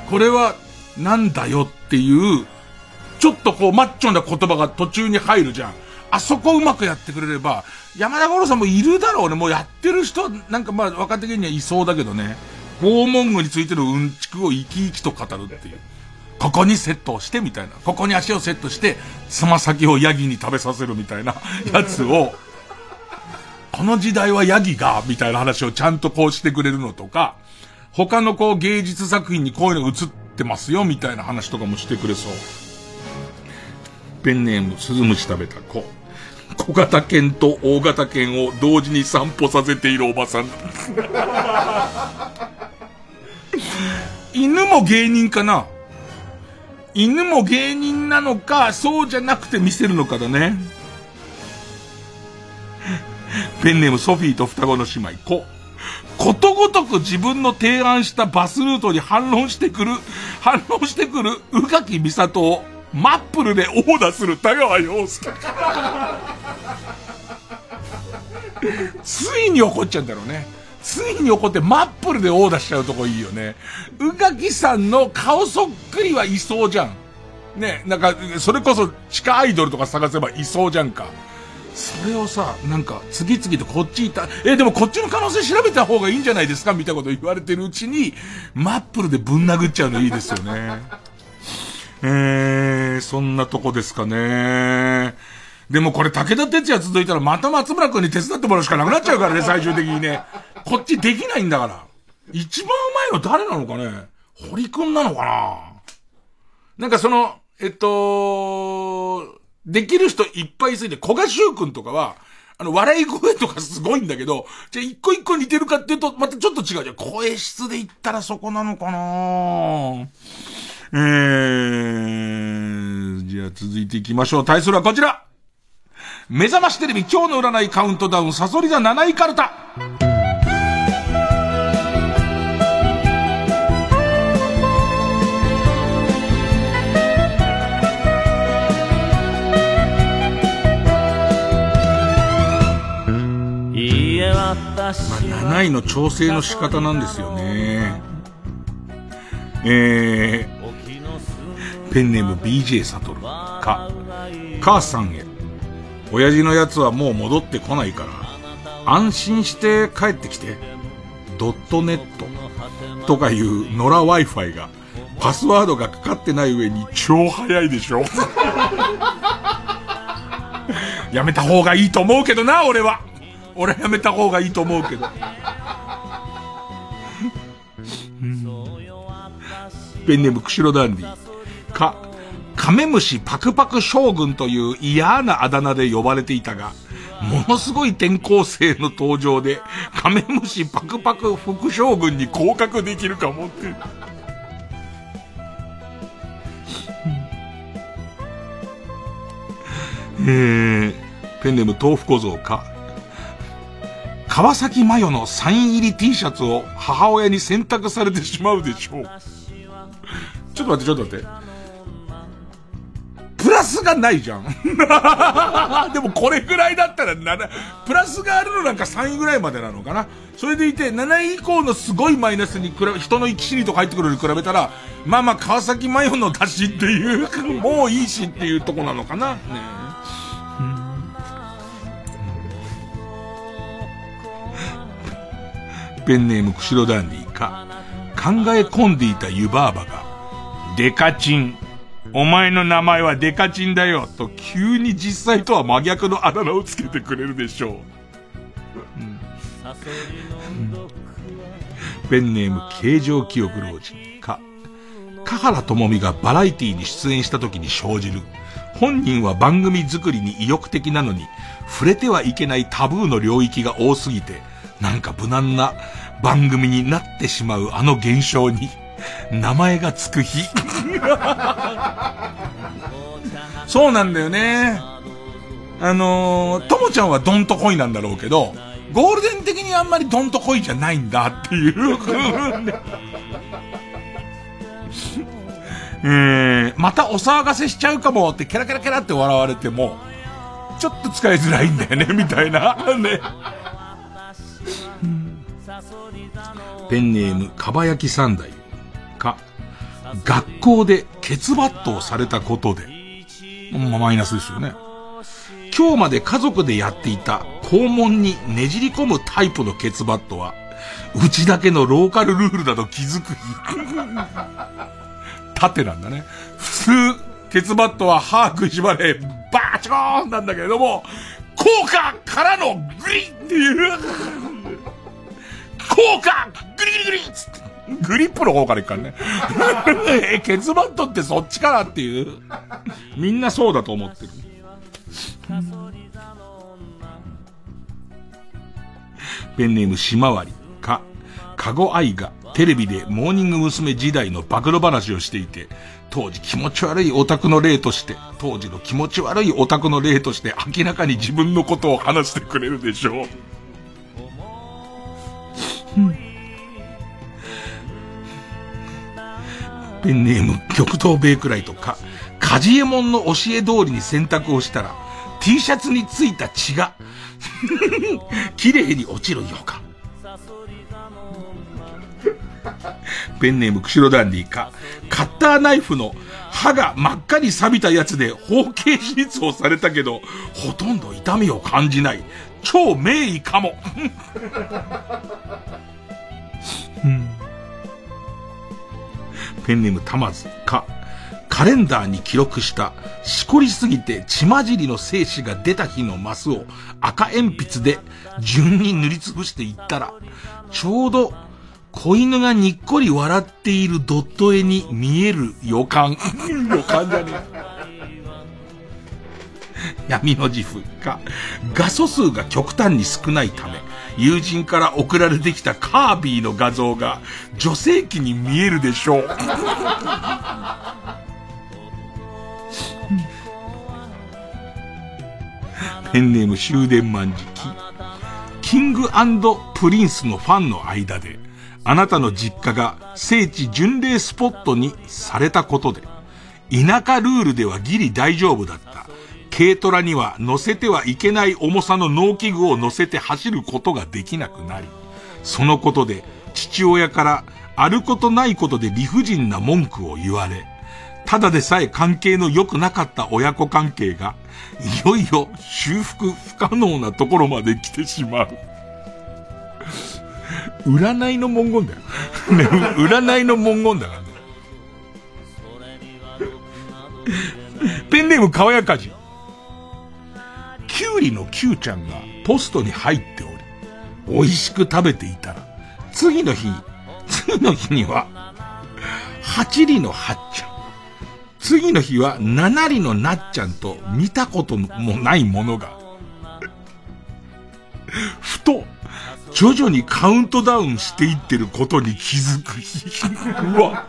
これは、なんだよっていう、ちょっとこうマッチョな言葉が途中に入るじゃん。あそこうまくやってくれれば、山田五郎さんもいるだろうね。もうやってる人、なんかまあ若手芸人はいそうだけどね。拷問具についてるうんちくを生き生きと語るっていう。ここにセットをしてみたいな。ここに足をセットして、つま先をヤギに食べさせるみたいなやつを、この時代はヤギが、みたいな話をちゃんとこうしてくれるのとか、他のこう芸術作品にこういうの映ってますよ、みたいな話とかもしてくれそう。ペンネーム、スズムシ食べた子。小型犬と大型犬を同時に散歩させているおばさん。犬も芸人かな？犬も芸人なのか、そうじゃなくて見せるのかだね。ペンネームソフィーと双子の姉妹、子。ことごとく自分の提案したバスルートに反論してくる、反論してくる宇垣美里をマップルでオーダーする田川陽介。ついに怒っちゃうんだろうね。ついに怒ってマップルでオーダーしちゃうとこいいよね。宇垣さんの顔そっくりはいそうじゃん。ね、なんか、それこそ地下アイドルとか探せばいそうじゃんか。それをさ、なんか、次々とこっちいた、え、でもこっちの可能性調べた方がいいんじゃないですかみたいなこと言われてるうちに、マップルでぶん殴っちゃうのいいですよね。えー、そんなとこですかね。でもこれ武田鉄矢続いたらまた松村君に手伝ってもらうしかなくなっちゃうからね、最終的にね。こっちできないんだから。一番うまいの誰なのかね？堀君なのかな？なんかその、えっと、できる人いっぱいいすぎて、小賀修君とかは、あの、笑い声とかすごいんだけど、じゃあ一個一個似てるかっていうと、またちょっと違うじゃん。声質で言ったらそこなのかな？えー、じゃあ続いていきましょう。対するはこちら目覚ましテレビ今日の占いカウントダウン、サソリ座7位カルタ。まあ、7位の調整の仕方なんですよね。えー、ペンネーム BJ サトルか、母さんへ。親父のやつはもう戻ってこないから、安心して帰ってきて、ドットネットとかいう野良 Wi-Fi が、パスワードがかかってない上に超早いでしょ やめた方がいいと思うけどな、俺は。俺はやめた方がいいと思うけど。ペンネームクシロダンディ。か、カメムシパクパク将軍という嫌なあだ名で呼ばれていたが、ものすごい転校生の登場で、カメムシパクパク副将軍に降格できるかもって。えー、ペンネーム豆腐小僧か。川崎麻世のサイン入り T シャツを母親に選択されてしまうでしょう。ちょっと待って、ちょっと待って。プラスがないじゃん。でもこれぐらいだったら7、プラスがあるのなんか3位ぐらいまでなのかな。それでいて、7位以降のすごいマイナスに比べ、人の生き死にとか入ってくるのに比べたら、まあまあ川崎麻世の出しっていう、もういいしっていうとこなのかな。ねペンネーム釧路ダンディか、考え込んでいた湯婆婆が、デカチン、お前の名前はデカチンだよ、と急に実際とは真逆のあだ名をつけてくれるでしょう。うん、ペンネーム形状記憶老人か、香原智美がバラエティに出演した時に生じる。本人は番組作りに意欲的なのに、触れてはいけないタブーの領域が多すぎて、なんか無難な番組になってしまうあの現象に、名前がつく日。そうなんだよね。あの、ともちゃんはドンと恋なんだろうけど、ゴールデン的にあんまりドンと恋じゃないんだっていう。えー、またお騒がせしちゃうかもってケラケラケラって笑われても、ちょっと使いづらいんだよね、みたいな。ね。ペンネーム、かば焼き三代。学校でケツバットをされたことで、まあ、マイナスですよね。今日まで家族でやっていた肛門にねじり込むタイプのケツバットは、うちだけのローカルルールだと気づく日。縦なんだね。普通、ケツバットは歯食いしばれ、バーチコーンなんだけれども、効果からのグリっていう、効果グリグリグリつって。グリップの方からいくからね。え、ケツバットってそっちからっていう。みんなそうだと思ってる。ペンネームしまわりか、かご愛がテレビでモーニング娘。時代の暴露話をしていて、当時気持ち悪いオタクの例として、当時の気持ち悪いオタクの例として明らかに自分のことを話してくれるでしょう。ペンネーム極東ベイクライトか、カジエモンの教え通りに洗濯をしたら、T シャツについた血が、綺麗に落ちる予感。ペンネーム釧路ダンディか、カッターナイフの歯が真っ赤に錆びたやつで包茎手術をされたけど、ほとんど痛みを感じない。超名医かも。うんペンネームたまずか、カレンダーに記録した、しこりすぎて血混じりの精子が出た日のマスを赤鉛筆で順に塗りつぶしていったら、ちょうど子犬がにっこり笑っているドット絵に見える予感。予感じゃねえ。闇の自負か、画素数が極端に少ないため、友人から送られてきたカービィの画像が女性器に見えるでしょう。ペンネーム終電万事キングプリンスのファンの間で、あなたの実家が聖地巡礼スポットにされたことで、田舎ルールではギリ大丈夫だった軽トラには乗せてはいけない重さの農機具を乗せて走ることができなくなり、そのことで父親からあることないことで理不尽な文句を言われ、ただでさえ関係の良くなかった親子関係が、いよいよ修復不可能なところまで来てしまう。占いの文言だよ。ね、占いの文言だからね。ペンネーム川やかじ。キュウリのキュウちゃんがポストに入っており、美味しく食べていたら、次の日、次の日には、八里の八ちゃん。次の日は七里のなっちゃんと見たこともないものが、ふと、徐々にカウントダウンしていってることに気づく。うわ。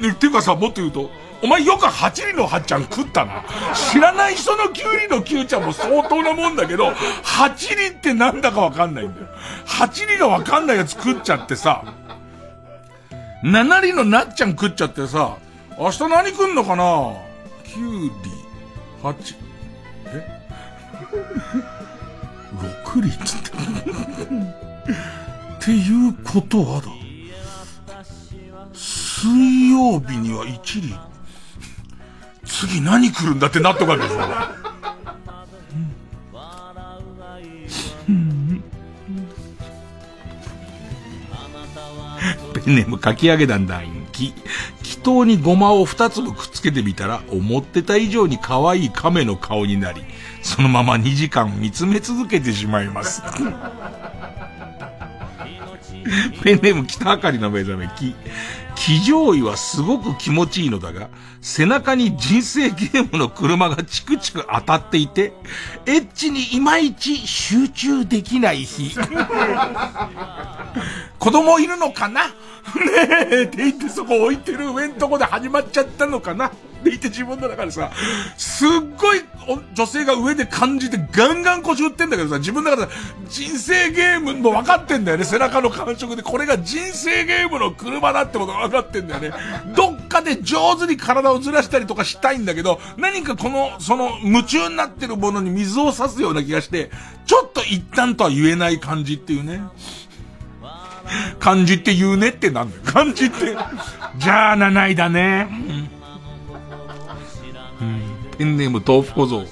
ね、てかさ、もっと言うと、お前よく八里の八ちゃん食ったな。知らない人のキュウリのキュウちゃんも相当なもんだけど、八里ってなんだかわかんないんだよ。八里がわかんないやつ食っちゃってさ、七里のなっちゃん食っちゃってさ、明日何食んのかなキュウリ、八、え？六里っつって。っていうことはだ。水曜日には一里。次何来るんだってなっとくわけですよ。ペンネームかき上げ団団員、き、祈祷にごまを二粒くっつけてみたら、思ってた以上に可愛い亀の顔になり、そのまま2時間見つめ続けてしまいます。ペンネーム北あかりの目覚め、き、騎乗位はすごく気持ちいいのだが、背中に人生ゲームの車がチクチク当たっていて、エッチにいまいち集中できない日。子供いるのかな？ねえって言ってそこ置いてる上んとこで始まっちゃったのかな？って言って自分の中でさ、すっごい女性が上で感じてガンガン腰打ってんだけどさ、自分の中で人生ゲームも分かってんだよね。背中の感触で。これが人生ゲームの車だってことが分かってんだよね。どっかで上手に体をずらしたりとかしたいんだけど、何かこの、その、夢中になってるものに水を差すような気がして、ちょっと一旦とは言えない感じっていうね。漢字って言うねってなんだよ。漢字って。じゃあ、7位だね。うん。ペンネーム豆腐小僧。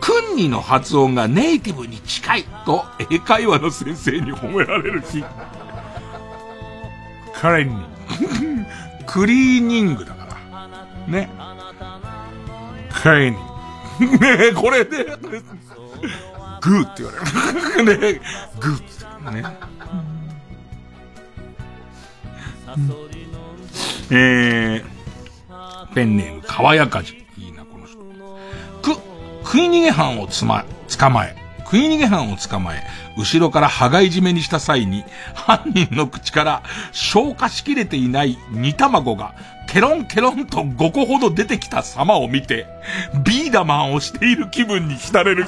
クンニの発音がネイティブに近いと英会話の先生に褒められる日。彼に、クリーニングだから。ね。彼に。ねこれで、グーって言われる。ねグーってね。えー、ペンネーム、かわやかじ。いいな、この人。く、食い逃げ犯をつま、捕まえ。食い逃げ犯を捕まえ、後ろから羽交い締めにした際に、犯人の口から消化しきれていない煮卵が、ケロンケロンと5個ほど出てきた様を見て、ビーダマンをしている気分に浸れる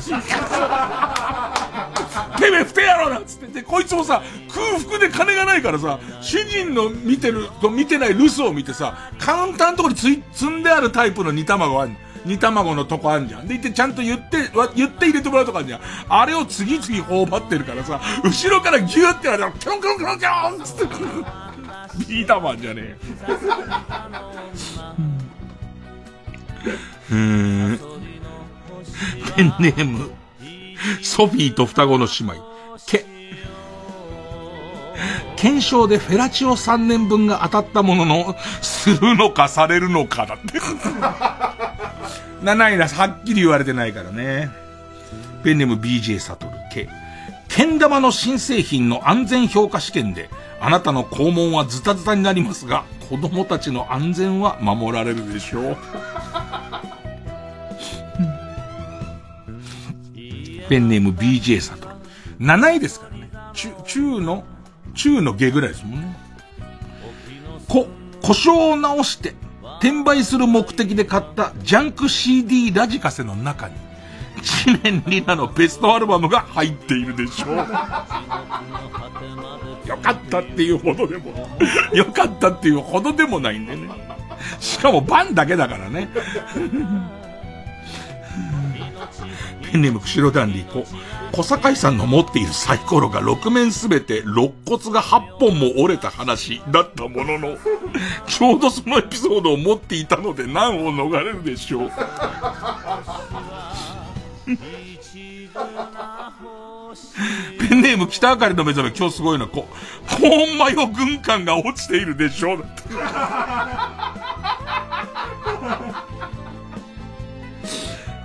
てめえ、ふてやろなっつって。で、こいつもさ、空腹で金がないからさ、主人の見てると見てない留守を見てさ、カウンターのところについ、積んであるタイプの煮卵ある煮卵のとこあんじゃん。で、言ってちゃんと言って、言って入れてもらうとかあんじゃん。あれを次々頬張ってるからさ、後ろからギューってやられたら、キョンキョンキョンキョンつって、ビータマンじゃねえ。うん。ペンネーム、ソフィーと双子の姉妹。け、検証でフェラチオ3年分が当たったものの、するのかされるのかだって。7位だ、はっきり言われてないからね。ペンネーム BJ サトル、け。けん玉の新製品の安全評価試験で、あなたの肛門はズタズタになりますが、子供たちの安全は守られるでしょう。ペンネーム BJ サトル。7位ですからね。中、中の、中の下ぐらいですもんね。こ、故障を直して、転売する目的で買ったジャンク CD ラジカセの中に、知念里奈のベストアルバムが入っているでしょう。よかったっていうほどでも、よかったっていうほどでもないんでね。しかもバンだけだからね。ペンネーム釧路ダンディコ。小堺さんの持っているサイコロが6面すべて肋骨が8本も折れた話だったものの、ちょうどそのエピソードを持っていたので難を逃れるでしょう。ペンネーム北あかりの目覚め今日すごいのこ、コーンマヨ軍艦が落ちているでしょう。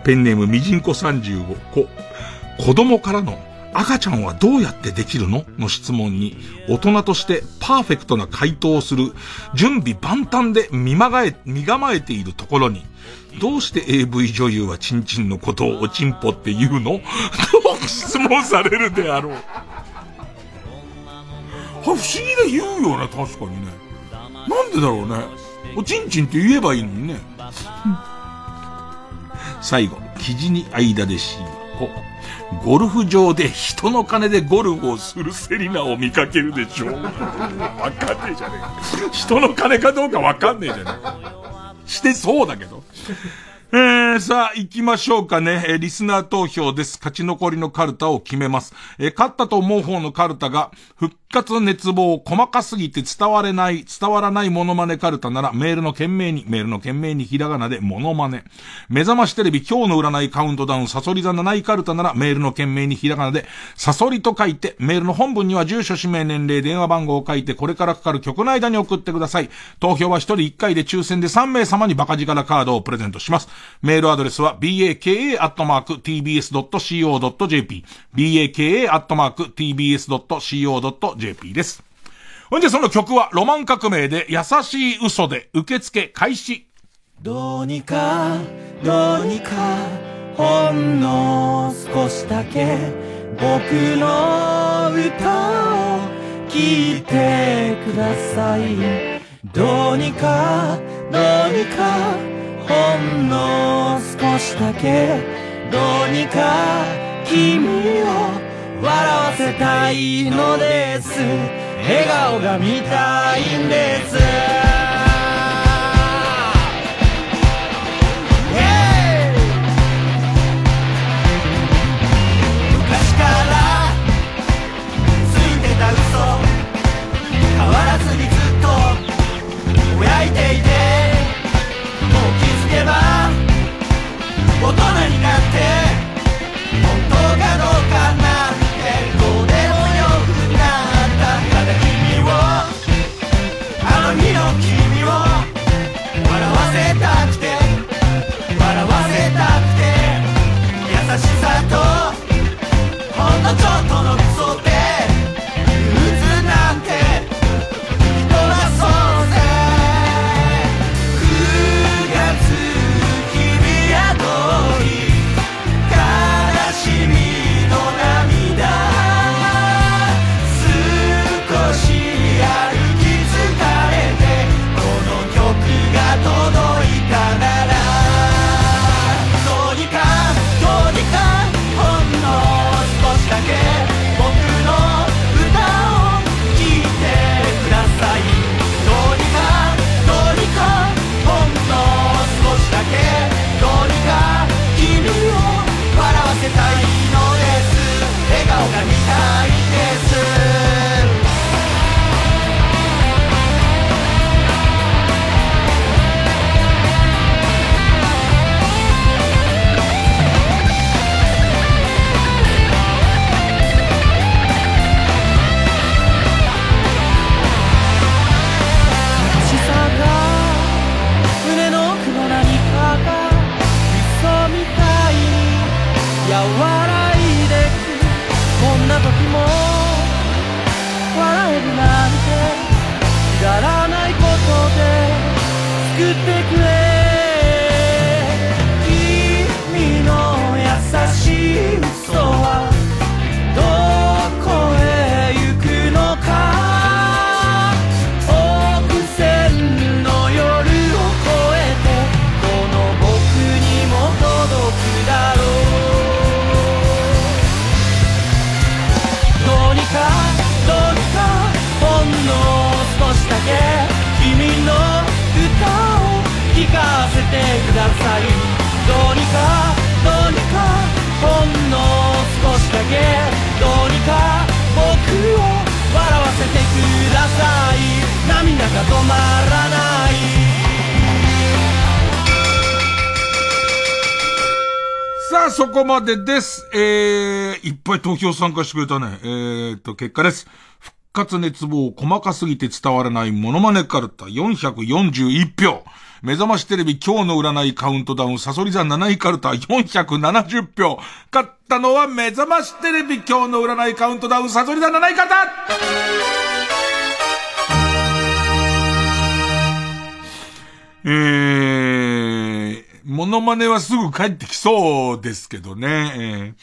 ペンネームみじんこ35個。子供からの赤ちゃんはどうやってできるの？の質問に、大人としてパーフェクトな回答をする、準備万端で見まがえ、身構えているところに、どうして AV 女優はチンチンのことをおちんぽって言うの？と質問されるであろう。は、不思議で言うよね、確かにね。なんでだろうね。おちんちんって言えばいいのにね。最後、記事に間でしこ。ゴルフ場で人の金でゴルフをするセリナを見かけるでしょう。わかんねえじゃねえか。人の金かどうかわかんねえじゃねえか。してそうだけど。えー、さあ、行きましょうかね。えー、リスナー投票です。勝ち残りのカルタを決めます。えー、勝ったと思う方のカルタが、復活熱望、細かすぎて伝われない、伝わらないモノマネカルタなら、メールの件名に、メールの件名にひらがなでモノマネ。目覚ましテレビ今日の占いカウントダウン、サソリ座7位カルタなら、メールの件名にひらがなで、サソリと書いて、メールの本文には住所、氏名、年齢、電話番号を書いて、これからかかる曲の間に送ってください。投票は1人1回で抽選で3名様にバカ力カードをプレゼントします。メールアドレスは baka.tbs.co.jp baka.tbs.co.jp JP です。ほんでその曲はロマン革命で優しい嘘で受付開始。どうにか、どうにか、ほんの少しだけ僕の歌を聴いてください。どうにか、どうにか、ほんの少しだけどうにか君を笑わせたいのです。笑顔が見たいんです。でです。えー、いっぱい投票参加してくれたね。えーと、結果です。復活熱望、細かすぎて伝わらないモノマネカルタ441票。目覚ましテレビ今日の占いカウントダウン、サソリ座7位カルタ470票。勝ったのは目覚ましテレビ今日の占いカウントダウン、サソリ座7位カルタえー、モノマネはすぐ帰ってきそうですけどね。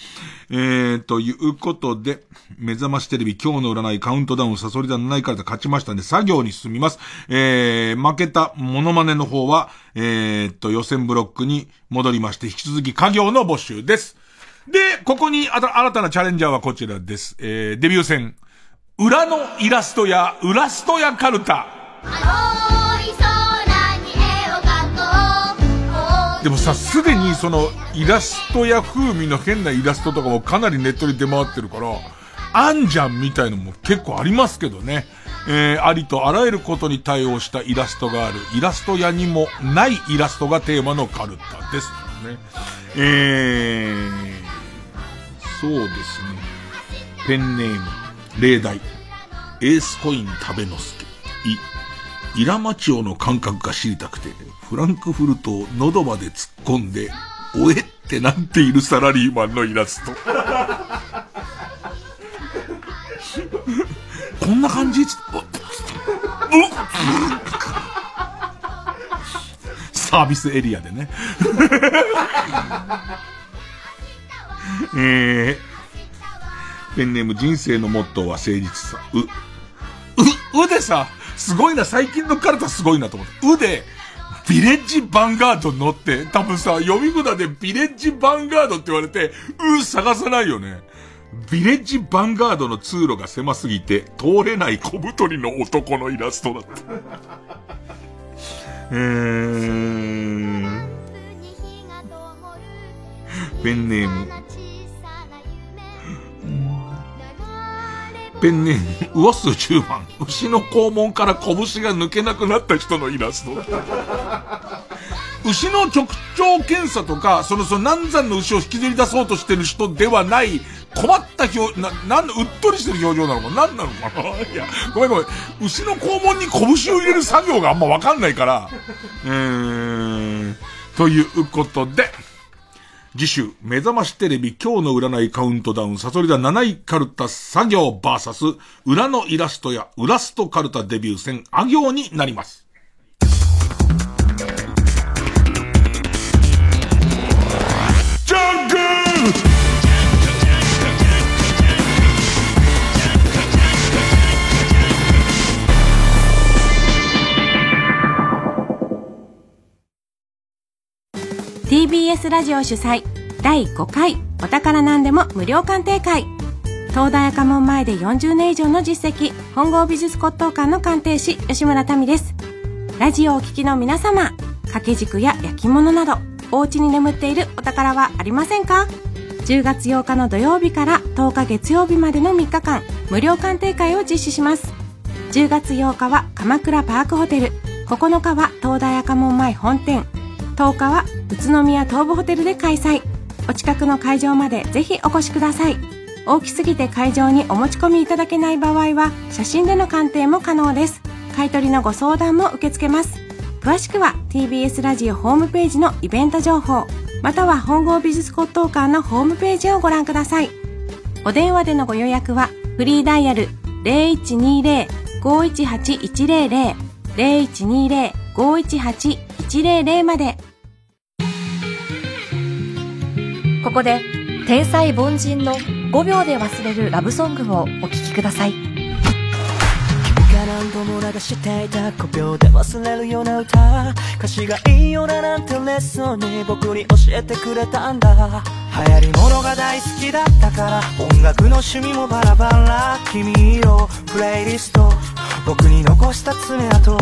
えー、えー、ということで、目覚ましテレビ今日の占いカウントダウンサソリダ7位から勝ちましたんで作業に進みます。えー、負けたモノマネの方は、えー、と予選ブロックに戻りまして引き続き家業の募集です。で、ここにあた新たなチャレンジャーはこちらです。えー、デビュー戦、裏のイラストや、ウラストやカルタ。でもさ、すでにそのイラストや風味の変なイラストとかもかなりネットに出回ってるから、あんじゃんみたいのも結構ありますけどね。えー、ありとあらゆることに対応したイラストがある、イラスト屋にもないイラストがテーマのカルタですね。えー、そうですね。ペンネーム、例題。エースコイン食べのすけ。い、イラマチオの感覚が知りたくて、フランクフルトを喉まで突っ込んで、おえってなっているサラリーマンのイラスト。こんな感じ？サービスエリアでね。えー、ペンネーム人生のモットーは誠実さ。う、う、うでさ、すごいな、最近のカルタすごいなと思って。うで、ビレッジヴァンガード乗って、多分さ、読み札でビレッジヴァンガードって言われて、う探さないよね。ビレッジヴァンガードの通路が狭すぎて、通れない小太りの男のイラストだった。えー、ペンネーム。ペンネーム、ウオス10番。牛の肛門から拳が抜けなくなった人のイラスト。牛の直腸検査とか、その、その難産の牛を引きずり出そうとしてる人ではない、困った表、な、なんうっとりしてる表情なのか何なのかないや、ごめんごめん。牛の肛門に拳を入れる作業があんまわかんないから。えーん、ということで、次週、目覚ましテレビ今日の占いカウントダウン、サソリ座7位カルタ作業バーサス、裏のイラストや裏ストカルタデビュー戦、あ行になります。TBS ラジオ主催第5回お宝なんでも無料鑑定会。東大赤門前で40年以上の実績本郷美術骨董館の鑑定士吉村民です。ラジオをお聞きの皆様掛け軸や焼き物などお家に眠っているお宝はありませんか？10月8日の土曜日から10日月曜日までの3日間無料鑑定会を実施します。10月8日は鎌倉パークホテル。9日は東大赤門前本店。10日は宇都宮東武ホテルで開催。お近くの会場までぜひお越しください。大きすぎて会場にお持ち込みいただけない場合は写真での鑑定も可能です。買取のご相談も受け付けます。詳しくは TBS ラジオホームページのイベント情報。または本郷美術骨董館のホームページをご覧ください。お電話でのご予約はフリーダイヤル0120-518-100 0120-518-100までここで天才凡人の5秒で忘れるラブソングをお聴きください。君が何度も流していた5秒で忘れるような歌歌詞がいいよななんてレッスンに僕に教えてくれたんだ。流行り物が大好きだったから音楽の趣味もバラバラ。君のプレイリスト僕に残した爪痕。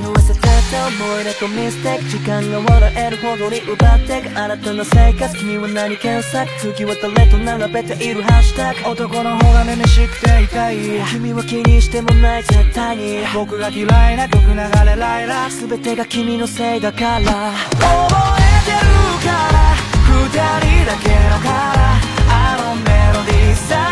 色あせてた思い出とミステイク時間が笑えるほどに奪ってく。新たな生活君は何検索。次は誰と並べているハッシュタグ。男の方がめめしくて痛い。君は気にしてもない絶対に僕が嫌いな曲流れライラ全てが君のせいだから。覚えてるから。二人だけのから。あのメロディーさ。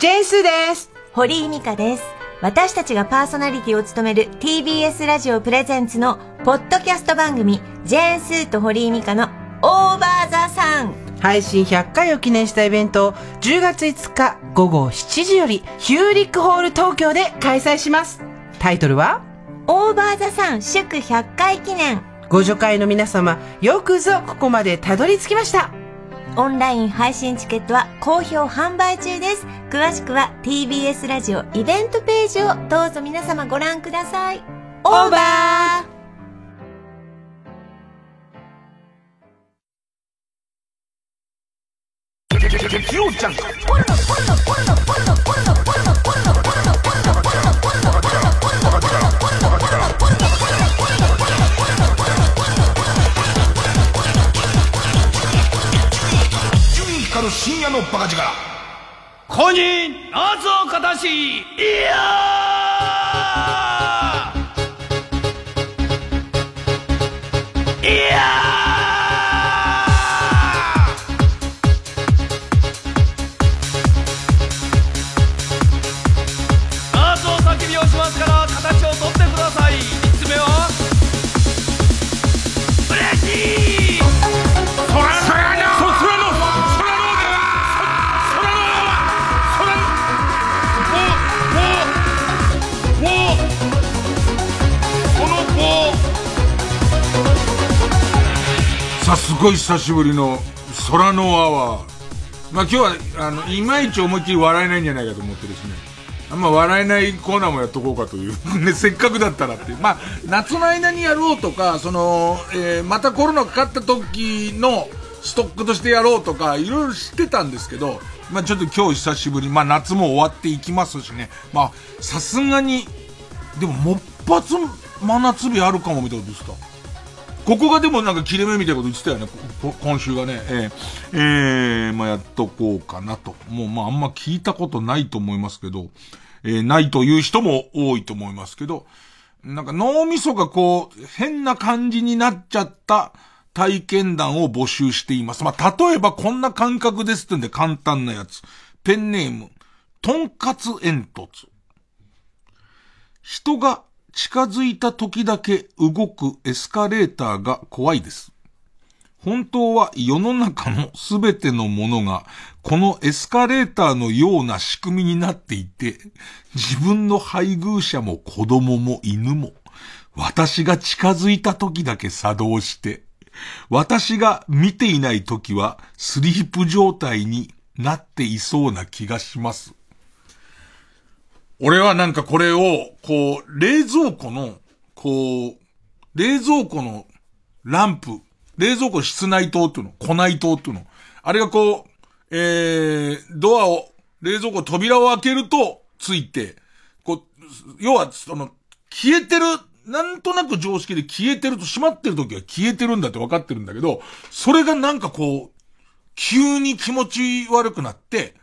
ジェーンスーです。堀井美香です。私たちがパーソナリティを務める TBS ラジオプレゼンツのポッドキャスト番組ジェーンスーと堀井美香のオーバーザさん。配信100回を記念したイベントを10月5日午後7時よりヒューリックホール東京で開催します。タイトルは？オーバーザさん祝100回記念。ご助会の皆様、よくぞここまでたどり着きました。オンライン配信チケットは好評販売中です。詳しくは TBS ラジオイベントページをどうぞ皆様ご覧ください。オーバー伊認夏をかたしいやごい久しぶりの空のアワーまあ今日はあのいまいち思いっきり笑えないんじゃないかと思ってですねあんま笑えないコーナーもやっとこうかという。ね、せっかくだったらっていう。まあ、夏の間にやろうとか、その、えーまたコロナかかった時のストックとしてやろうとか、いろいろ知ってたんですけど、まあちょっと今日久しぶり、まあ夏も終わっていきますしね。まあ、さすがに、でももっぱつ真夏日あるかもみたいなことですか？ここがでもなんか切れ目みたいなこと言ってたよね、今週がね。えーえーまあやっとこうかなと。もうまああんま聞いたことないと思いますけど、えーないという人も多いと思いますけど、なんか脳みそがこう、変な感じになっちゃった体験談を募集しています。まあ例えばこんな感覚ですってんで簡単なやつ。ペンネーム、とんかつ煙突。人が近づいた時だけ動くエスカレーターが怖いです。本当は世の中のすべてのものがこのエスカレーターのような仕組みになっていて、自分の配偶者も子供も犬も、私が近づいた時だけ作動して、私が見ていない時はスリープ状態になっていそうな気がします。俺はなんかこれを、こう、冷蔵庫の、こう、冷蔵庫のランプ、冷蔵庫室内灯っていうの、庫内灯っていうの。あれがこう、えー、ドアを、冷蔵庫扉を開けると、ついて、こう、要は、その、消えてる、なんとなく常識で消えてると閉まってる時は消えてるんだって分かってるんだけど、それがなんかこう、急に気持ち悪くなって、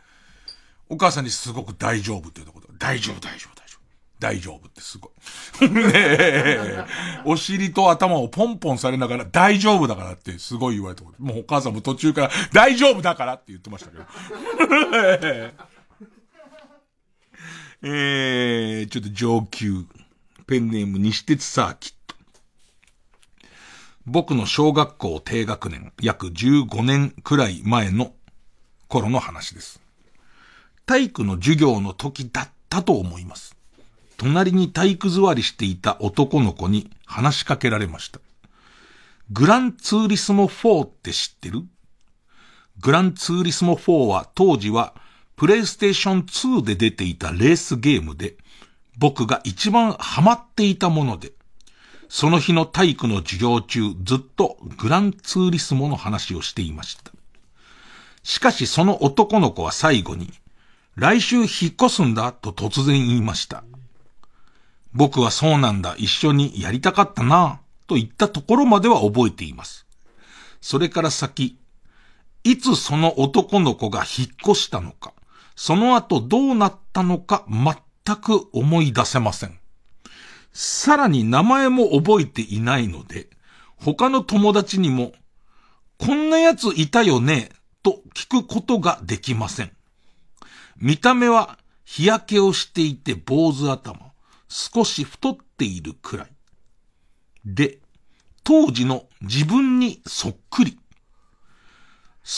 お母さんにすごく大丈夫っていうところ、大丈夫、大丈夫、大丈夫。大丈夫ってすごい。ねえ、お尻と頭をポンポンされながら大丈夫だからってすごい言われたこと。もうお母さんも途中から大丈夫だからって言ってましたけど。えー、ちょっと上級。ペンネーム西鉄サーキット。僕の小学校低学年、約15年くらい前の頃の話です。体育の授業の時だったと思います。隣に体育座りしていた男の子に話しかけられました。グランツーリスモ4って知ってる？グランツーリスモ4は当時はプレイステーション2で出ていたレースゲームで、僕が一番ハマっていたもので、その日の体育の授業中ずっとグランツーリスモの話をしていました。しかしその男の子は最後に、来週引っ越すんだと突然言いました。僕はそうなんだ、一緒にやりたかったな、と言ったところまでは覚えています。それから先、いつその男の子が引っ越したのか、その後どうなったのか全く思い出せません。さらに名前も覚えていないので、他の友達にも、こんな奴いたよね、と聞くことができません。見た目は日焼けをしていて坊主頭、少し太っているくらい。で、当時の自分にそっくり。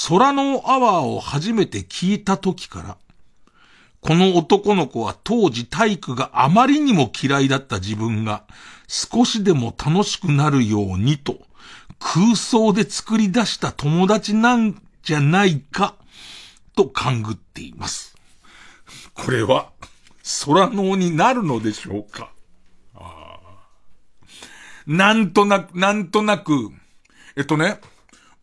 空のアワーを初めて聞いた時から、この男の子は当時体育があまりにも嫌いだった自分が少しでも楽しくなるようにと空想で作り出した友達なんじゃないかと勘ぐっています。これは空脳になるのでしょうか？なんとなく、なんとなく、えっとね、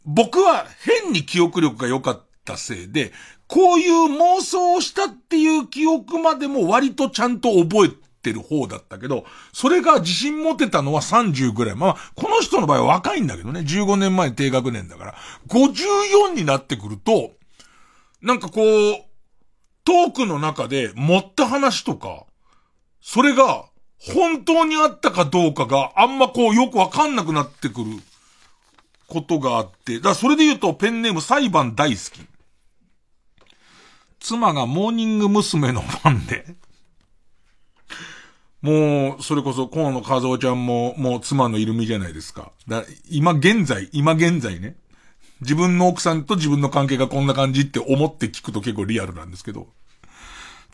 僕は変に記憶力が良かったせいで、こういう妄想をしたっていう記憶までも割とちゃんと覚えてる方だったけど、それが自信持てたのは30ぐらい。まあ、この人の場合は若いんだけどね、15年前低学年だから、54になってくると、なんかこう、トークの中で持った話とか、それが本当にあったかどうかがあんまこうよくわかんなくなってくることがあって、だからそれで言うとペンネーム裁判大好き。妻がモーニング娘。のファンで、もう、それこそ、河野和夫ちゃんも、もう妻のいる身じゃないですか。だ今現在、今現在ね、自分の奥さんと自分の関係がこんな感じって思って聞くと結構リアルなんですけど、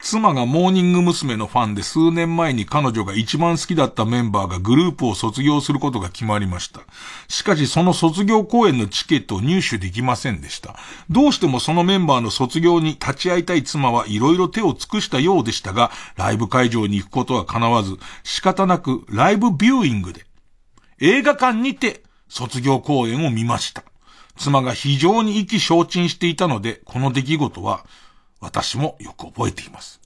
妻がモーニング娘。のファンで数年前に彼女が一番好きだったメンバーがグループを卒業することが決まりました。しかしその卒業公演のチケットを入手できませんでした。どうしてもそのメンバーの卒業に立ち会いたい妻はいろいろ手を尽くしたようでしたが、ライブ会場に行くことは叶わず、仕方なくライブビューイングで、映画館にて卒業公演を見ました。妻が非常に意気消沈していたので、この出来事は私もよく覚えています。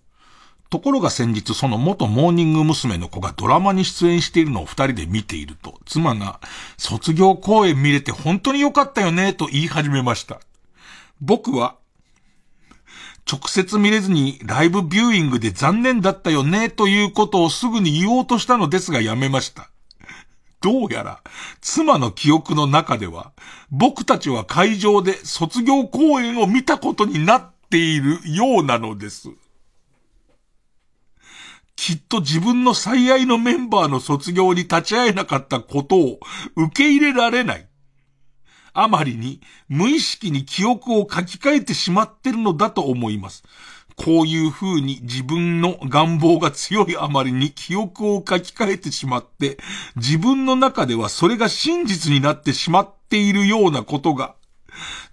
ところが先日、その元モーニング娘。の子がドラマに出演しているのを二人で見ていると、妻が、卒業公演見れて本当に良かったよね、と言い始めました。僕は、直接見れずにライブビューイングで残念だったよね、ということをすぐに言おうとしたのですがやめました。どうやら、妻の記憶の中では、僕たちは会場で卒業公演を見たことになっているようなのです。きっと自分の最愛のメンバーの卒業に立ち会えなかったことを受け入れられない。あまりに無意識に記憶を書き換えてしまってるのだと思います。こういう風に自分の願望が強いあまりに記憶を書き換えてしまって、自分の中ではそれが真実になってしまっているようなことが、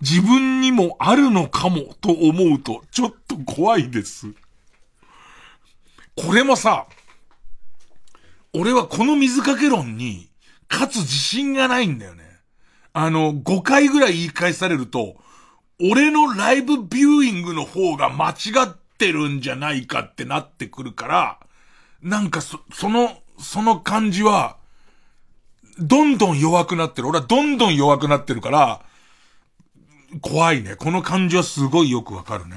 自分にもあるのかもと思うと、ちょっと怖いです。これもさ、俺はこの水かけ論に、勝つ自信がないんだよね。あの、5回ぐらい言い返されると、俺のライブビューイングの方が間違ってるんじゃないかってなってくるから、なんかそ、その、その感じは、どんどん弱くなってる。俺はどんどん弱くなってるから、怖いね。この感じはすごいよくわかるね。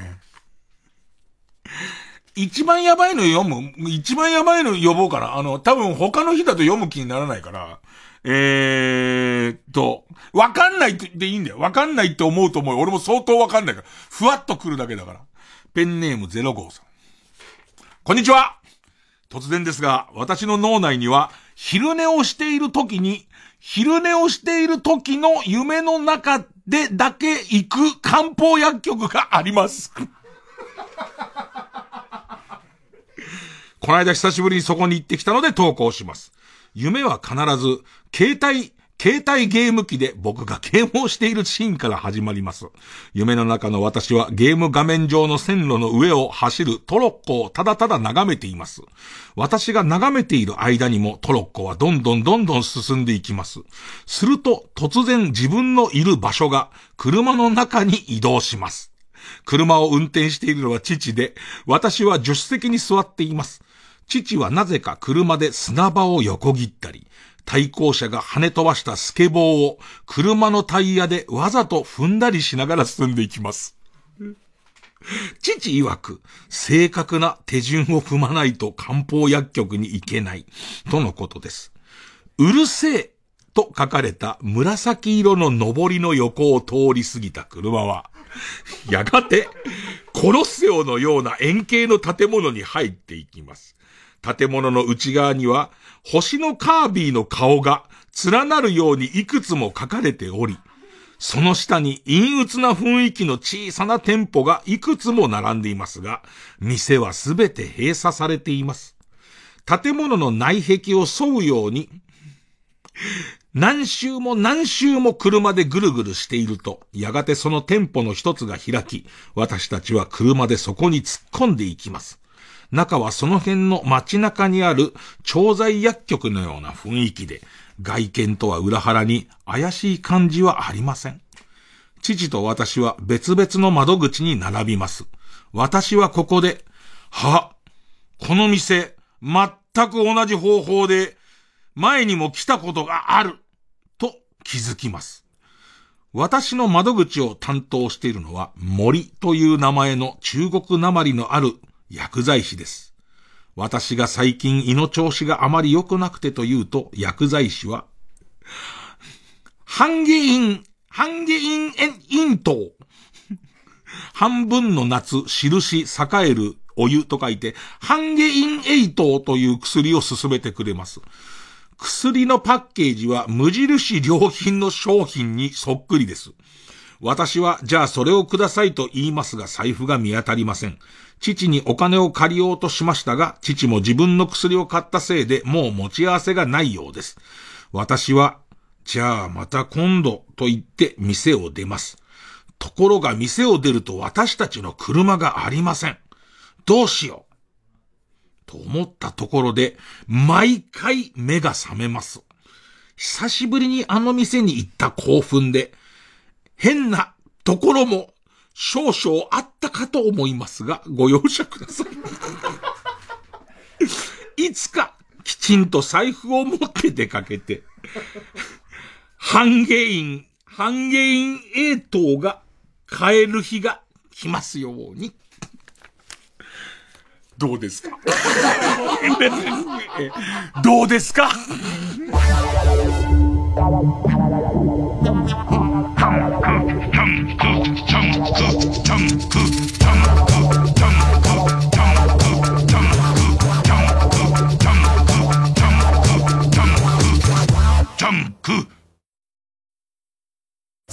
一番やばいの読む一番やばいの呼ぼうかなあの、多分他の日だと読む気にならないから、えーと、わかんないっていいんだよ。わかんないって思うと思う。俺も相当わかんないから。ふわっと来るだけだから。ペンネーム0号さん。こんにちは突然ですが、私の脳内には、昼寝をしている時に、昼寝をしている時の夢の中でだけ行く漢方薬局があります。この間久しぶりにそこに行ってきたので投稿します。夢は必ず、携帯、携帯ゲーム機で僕がゲームをしているシーンから始まります。夢の中の私はゲーム画面上の線路の上を走るトロッコをただただ眺めています。私が眺めている間にもトロッコはどんどんどんどん進んでいきます。すると突然自分のいる場所が車の中に移動します。車を運転しているのは父で、私は助手席に座っています。父はなぜか車で砂場を横切ったり、対向車が跳ね飛ばしたスケボーを車のタイヤでわざと踏んだりしながら進んでいきます。父曰く、正確な手順を踏まないと漢方薬局に行けない、とのことです。うるせえ、と書かれた紫色の上りの横を通り過ぎた車は、やがて、コロッセオのような円形の建物に入っていきます。建物の内側には、星のカービィの顔が連なるようにいくつも書かれており、その下に陰鬱な雰囲気の小さな店舗がいくつも並んでいますが、店はすべて閉鎖されています。建物の内壁を沿うように、何周も何周も車でぐるぐるしていると、やがてその店舗の一つが開き、私たちは車でそこに突っ込んでいきます。中はその辺の街中にある調剤薬局のような雰囲気で、外見とは裏腹に怪しい感じはありません。父と私は別々の窓口に並びます。私はここで、は、この店、全く同じ方法で、前にも来たことがある、と気づきます。私の窓口を担当しているのは森という名前の中国なまりのある薬剤師です。私が最近胃の調子があまり良くなくてと言うと薬剤師は、半下陰、半下陰陰糖。半分の夏、印、栄えるお湯と書いて、半下陰栄糖という薬を勧めてくれます。薬のパッケージは無印良品の商品にそっくりです。私は、じゃあそれをくださいと言いますが財布が見当たりません。父にお金を借りようとしましたが、父も自分の薬を買ったせいでもう持ち合わせがないようです。私は、じゃあまた今度と言って店を出ます。ところが店を出ると私たちの車がありません。どうしよう。と思ったところで、毎回目が覚めます。久しぶりにあの店に行った興奮で、変なところも少々あったかと思いますが、ご容赦ください。いつかきちんと財布を持って出かけて、半下陰、半下陰栄等が買える日が来ますように。どうですか？どうですか？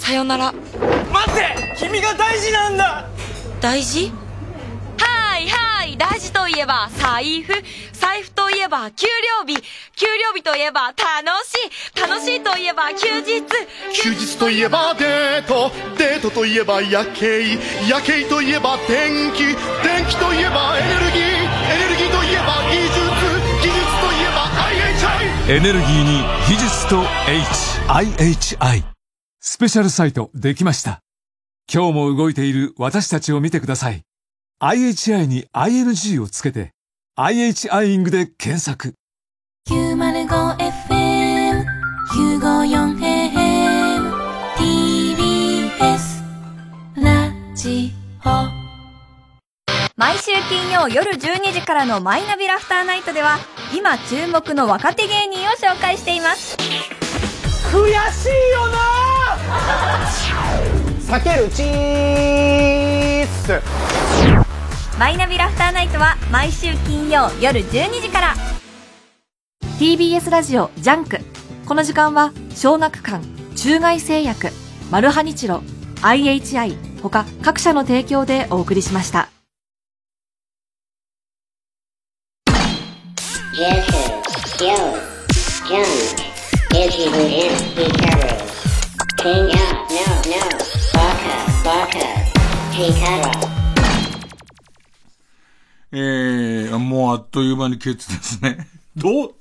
さよなら。待って君が大事なんだ。大事？はいはい大事といえば財布。財布といえば給料日。給料日といえば楽しい。楽しいといえば休日。休日といえばデート。デートといえば夜景。夜景といえば電気。電気といえばエネルギー。エネルギーといえば技術。技術といえば IHI エネルギーに技術と HIHI スペシャルサイトできました。今日も動いている私たちを見てください。IHI に ING をつけて IHIing で検索。905FM 954AM TBS ラジオ。毎週金曜夜12時からのマイナビラフターナイトでは今注目の若手芸人を紹介しています。悔しいよな避けるチースマイナビラフターナイトは毎週金曜夜12時から TBS ラジオジャンクこの時間は小学館中外製薬マルハニチロ IHI 他各社の提供でお送りしました Jester, Skills, Junk, Itchy Who Is Hikaru, King Up, No, No, Baka, Baka, Hikaru. えー、もうあっという間にケツですね。どう、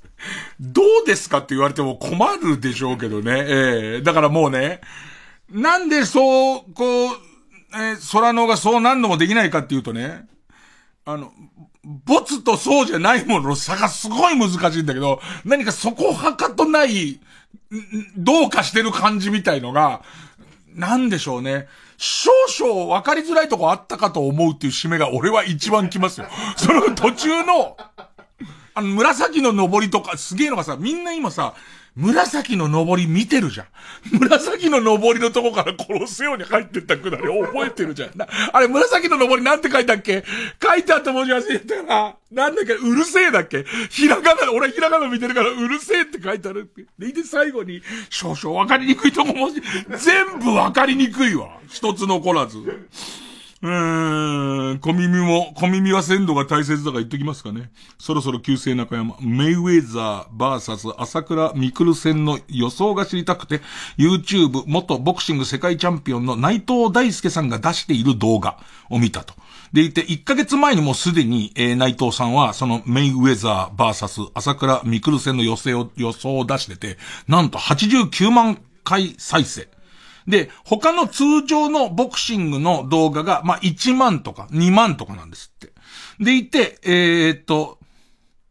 どうですかって言われても困るでしょうけどね。えー、だからもうね、なんでそう、こう、えー、空のがそうなんのもできないかっていうとね、あの、ボツとそうじゃないものの差がすごい難しいんだけど、何かそこはかとない、どうかしてる感じみたいのが、なんでしょうね。少々分かりづらいとこあったかと思うっていう締めが俺は一番来ますよ。その途中の、あの、紫の登りとか、すげえのがさ、みんな今さ、紫の登り見てるじゃん。紫の登りのとこから殺すように入ってったくだり覚えてるじゃん。あれ、紫の登りなんて書いたっけ？書いてあった文字忘れたな。なんだっけ？うるせえだっけ？ひらがな、俺ひらがな見てるからうるせえって書いてあるって。で、で最後に、少々わかりにくいとこもし、全部わかりにくいわ。一つ残らず。うーん、小耳も、小耳は鮮度が大切だから言っときますかね。そろそろ旧姓中山、メイウェザーバーサス朝倉未来戦の予想が知りたくて、YouTube 元ボクシング世界チャンピオンの内藤大輔さんが出している動画を見たと。でいて、1ヶ月前にもすでに、えー、内藤さんは、そのメイウェザーバーサス朝倉未来戦の予想を、予想を出してて、なんと89万回再生。で、他の通常のボクシングの動画が、まあ、1万とか2万とかなんですって。でいて、えー、っと、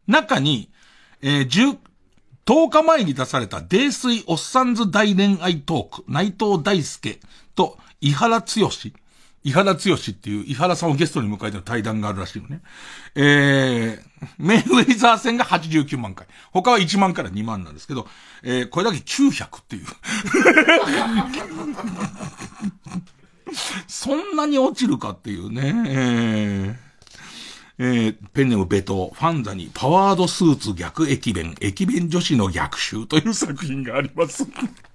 中に、えー、10、10日前に出された泥水おっさんず大恋愛トーク、内藤大輔と伊原剛伊原剛っていう伊原さんをゲストに迎えての対談があるらしいのね。えー、メイウェイザー戦が89万回。他は1万から2万なんですけど、えー、これだけ900っていう。そんなに落ちるかっていうね。えーえー、ペンネムベト、ファンザにパワードスーツ逆駅弁、駅弁女子の逆襲という作品があります。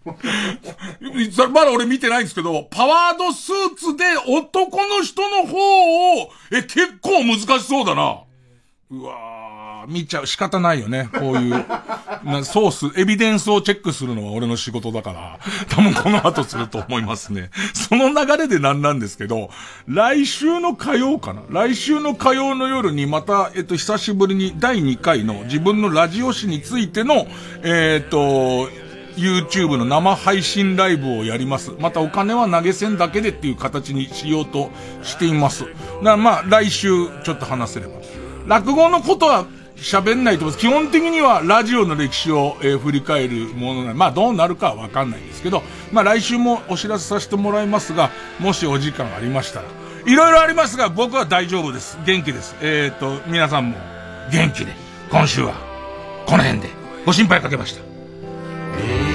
まだ俺見てないんですけど、パワードスーツで男の人の方を、え、結構難しそうだな。うわー、見ちゃう。仕方ないよね。こういう、なソース、エビデンスをチェックするのは俺の仕事だから、多分この後すると思いますね。その流れでなんなんですけど、来週の火曜かな来週の火曜の夜にまた、えっと、久しぶりに第2回の自分のラジオ誌についての、えっと、YouTube の生配信ライブをやります。またお金は投げ銭だけでっていう形にしようとしています。だからまあ、来週ちょっと話せれば。落語のことは喋んないと思います。基本的にはラジオの歴史を、えー振り返るものなまあどうなるかはわかんないですけど、まあ来週もお知らせさせてもらいますが、もしお時間ありましたら。いろいろありますが、僕は大丈夫です。元気です。えっ、と、皆さんも元気で、今週はこの辺でご心配かけました。For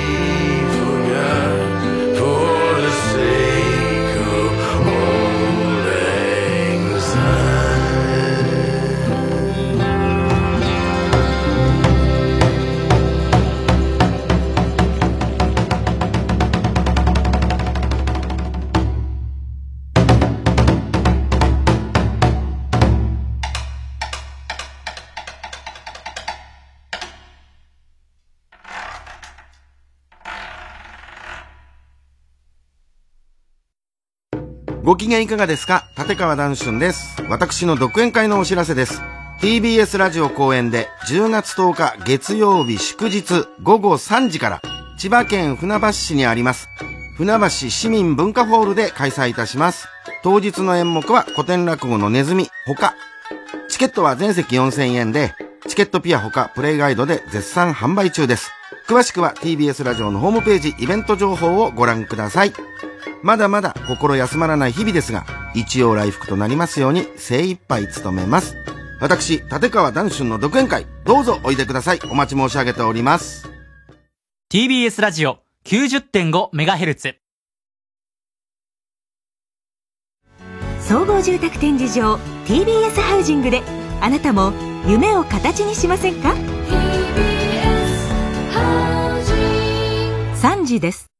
ご機嫌いかがですか？立川談春です。私の独演会のお知らせです。TBS ラジオ公演で10月10日月曜日祝日午後3時から千葉県船橋市にあります船橋市民文化ホールで開催いたします。当日の演目は古典落語のネズミ他。チケットは全席4000円でチケットピア他プレイガイドで絶賛販売中です。詳しくは TBS ラジオのホームページイベント情報をご覧ください。まだまだ心休まらない日々ですが、一応来福となりますように精一杯努めます。私、立川談春の独演会、どうぞおいでください。お待ち申し上げております。TBS ラジオ 90.5MHz 総合住宅展示場 TBS ハウジングであなたも夢を形にしませんか？3時です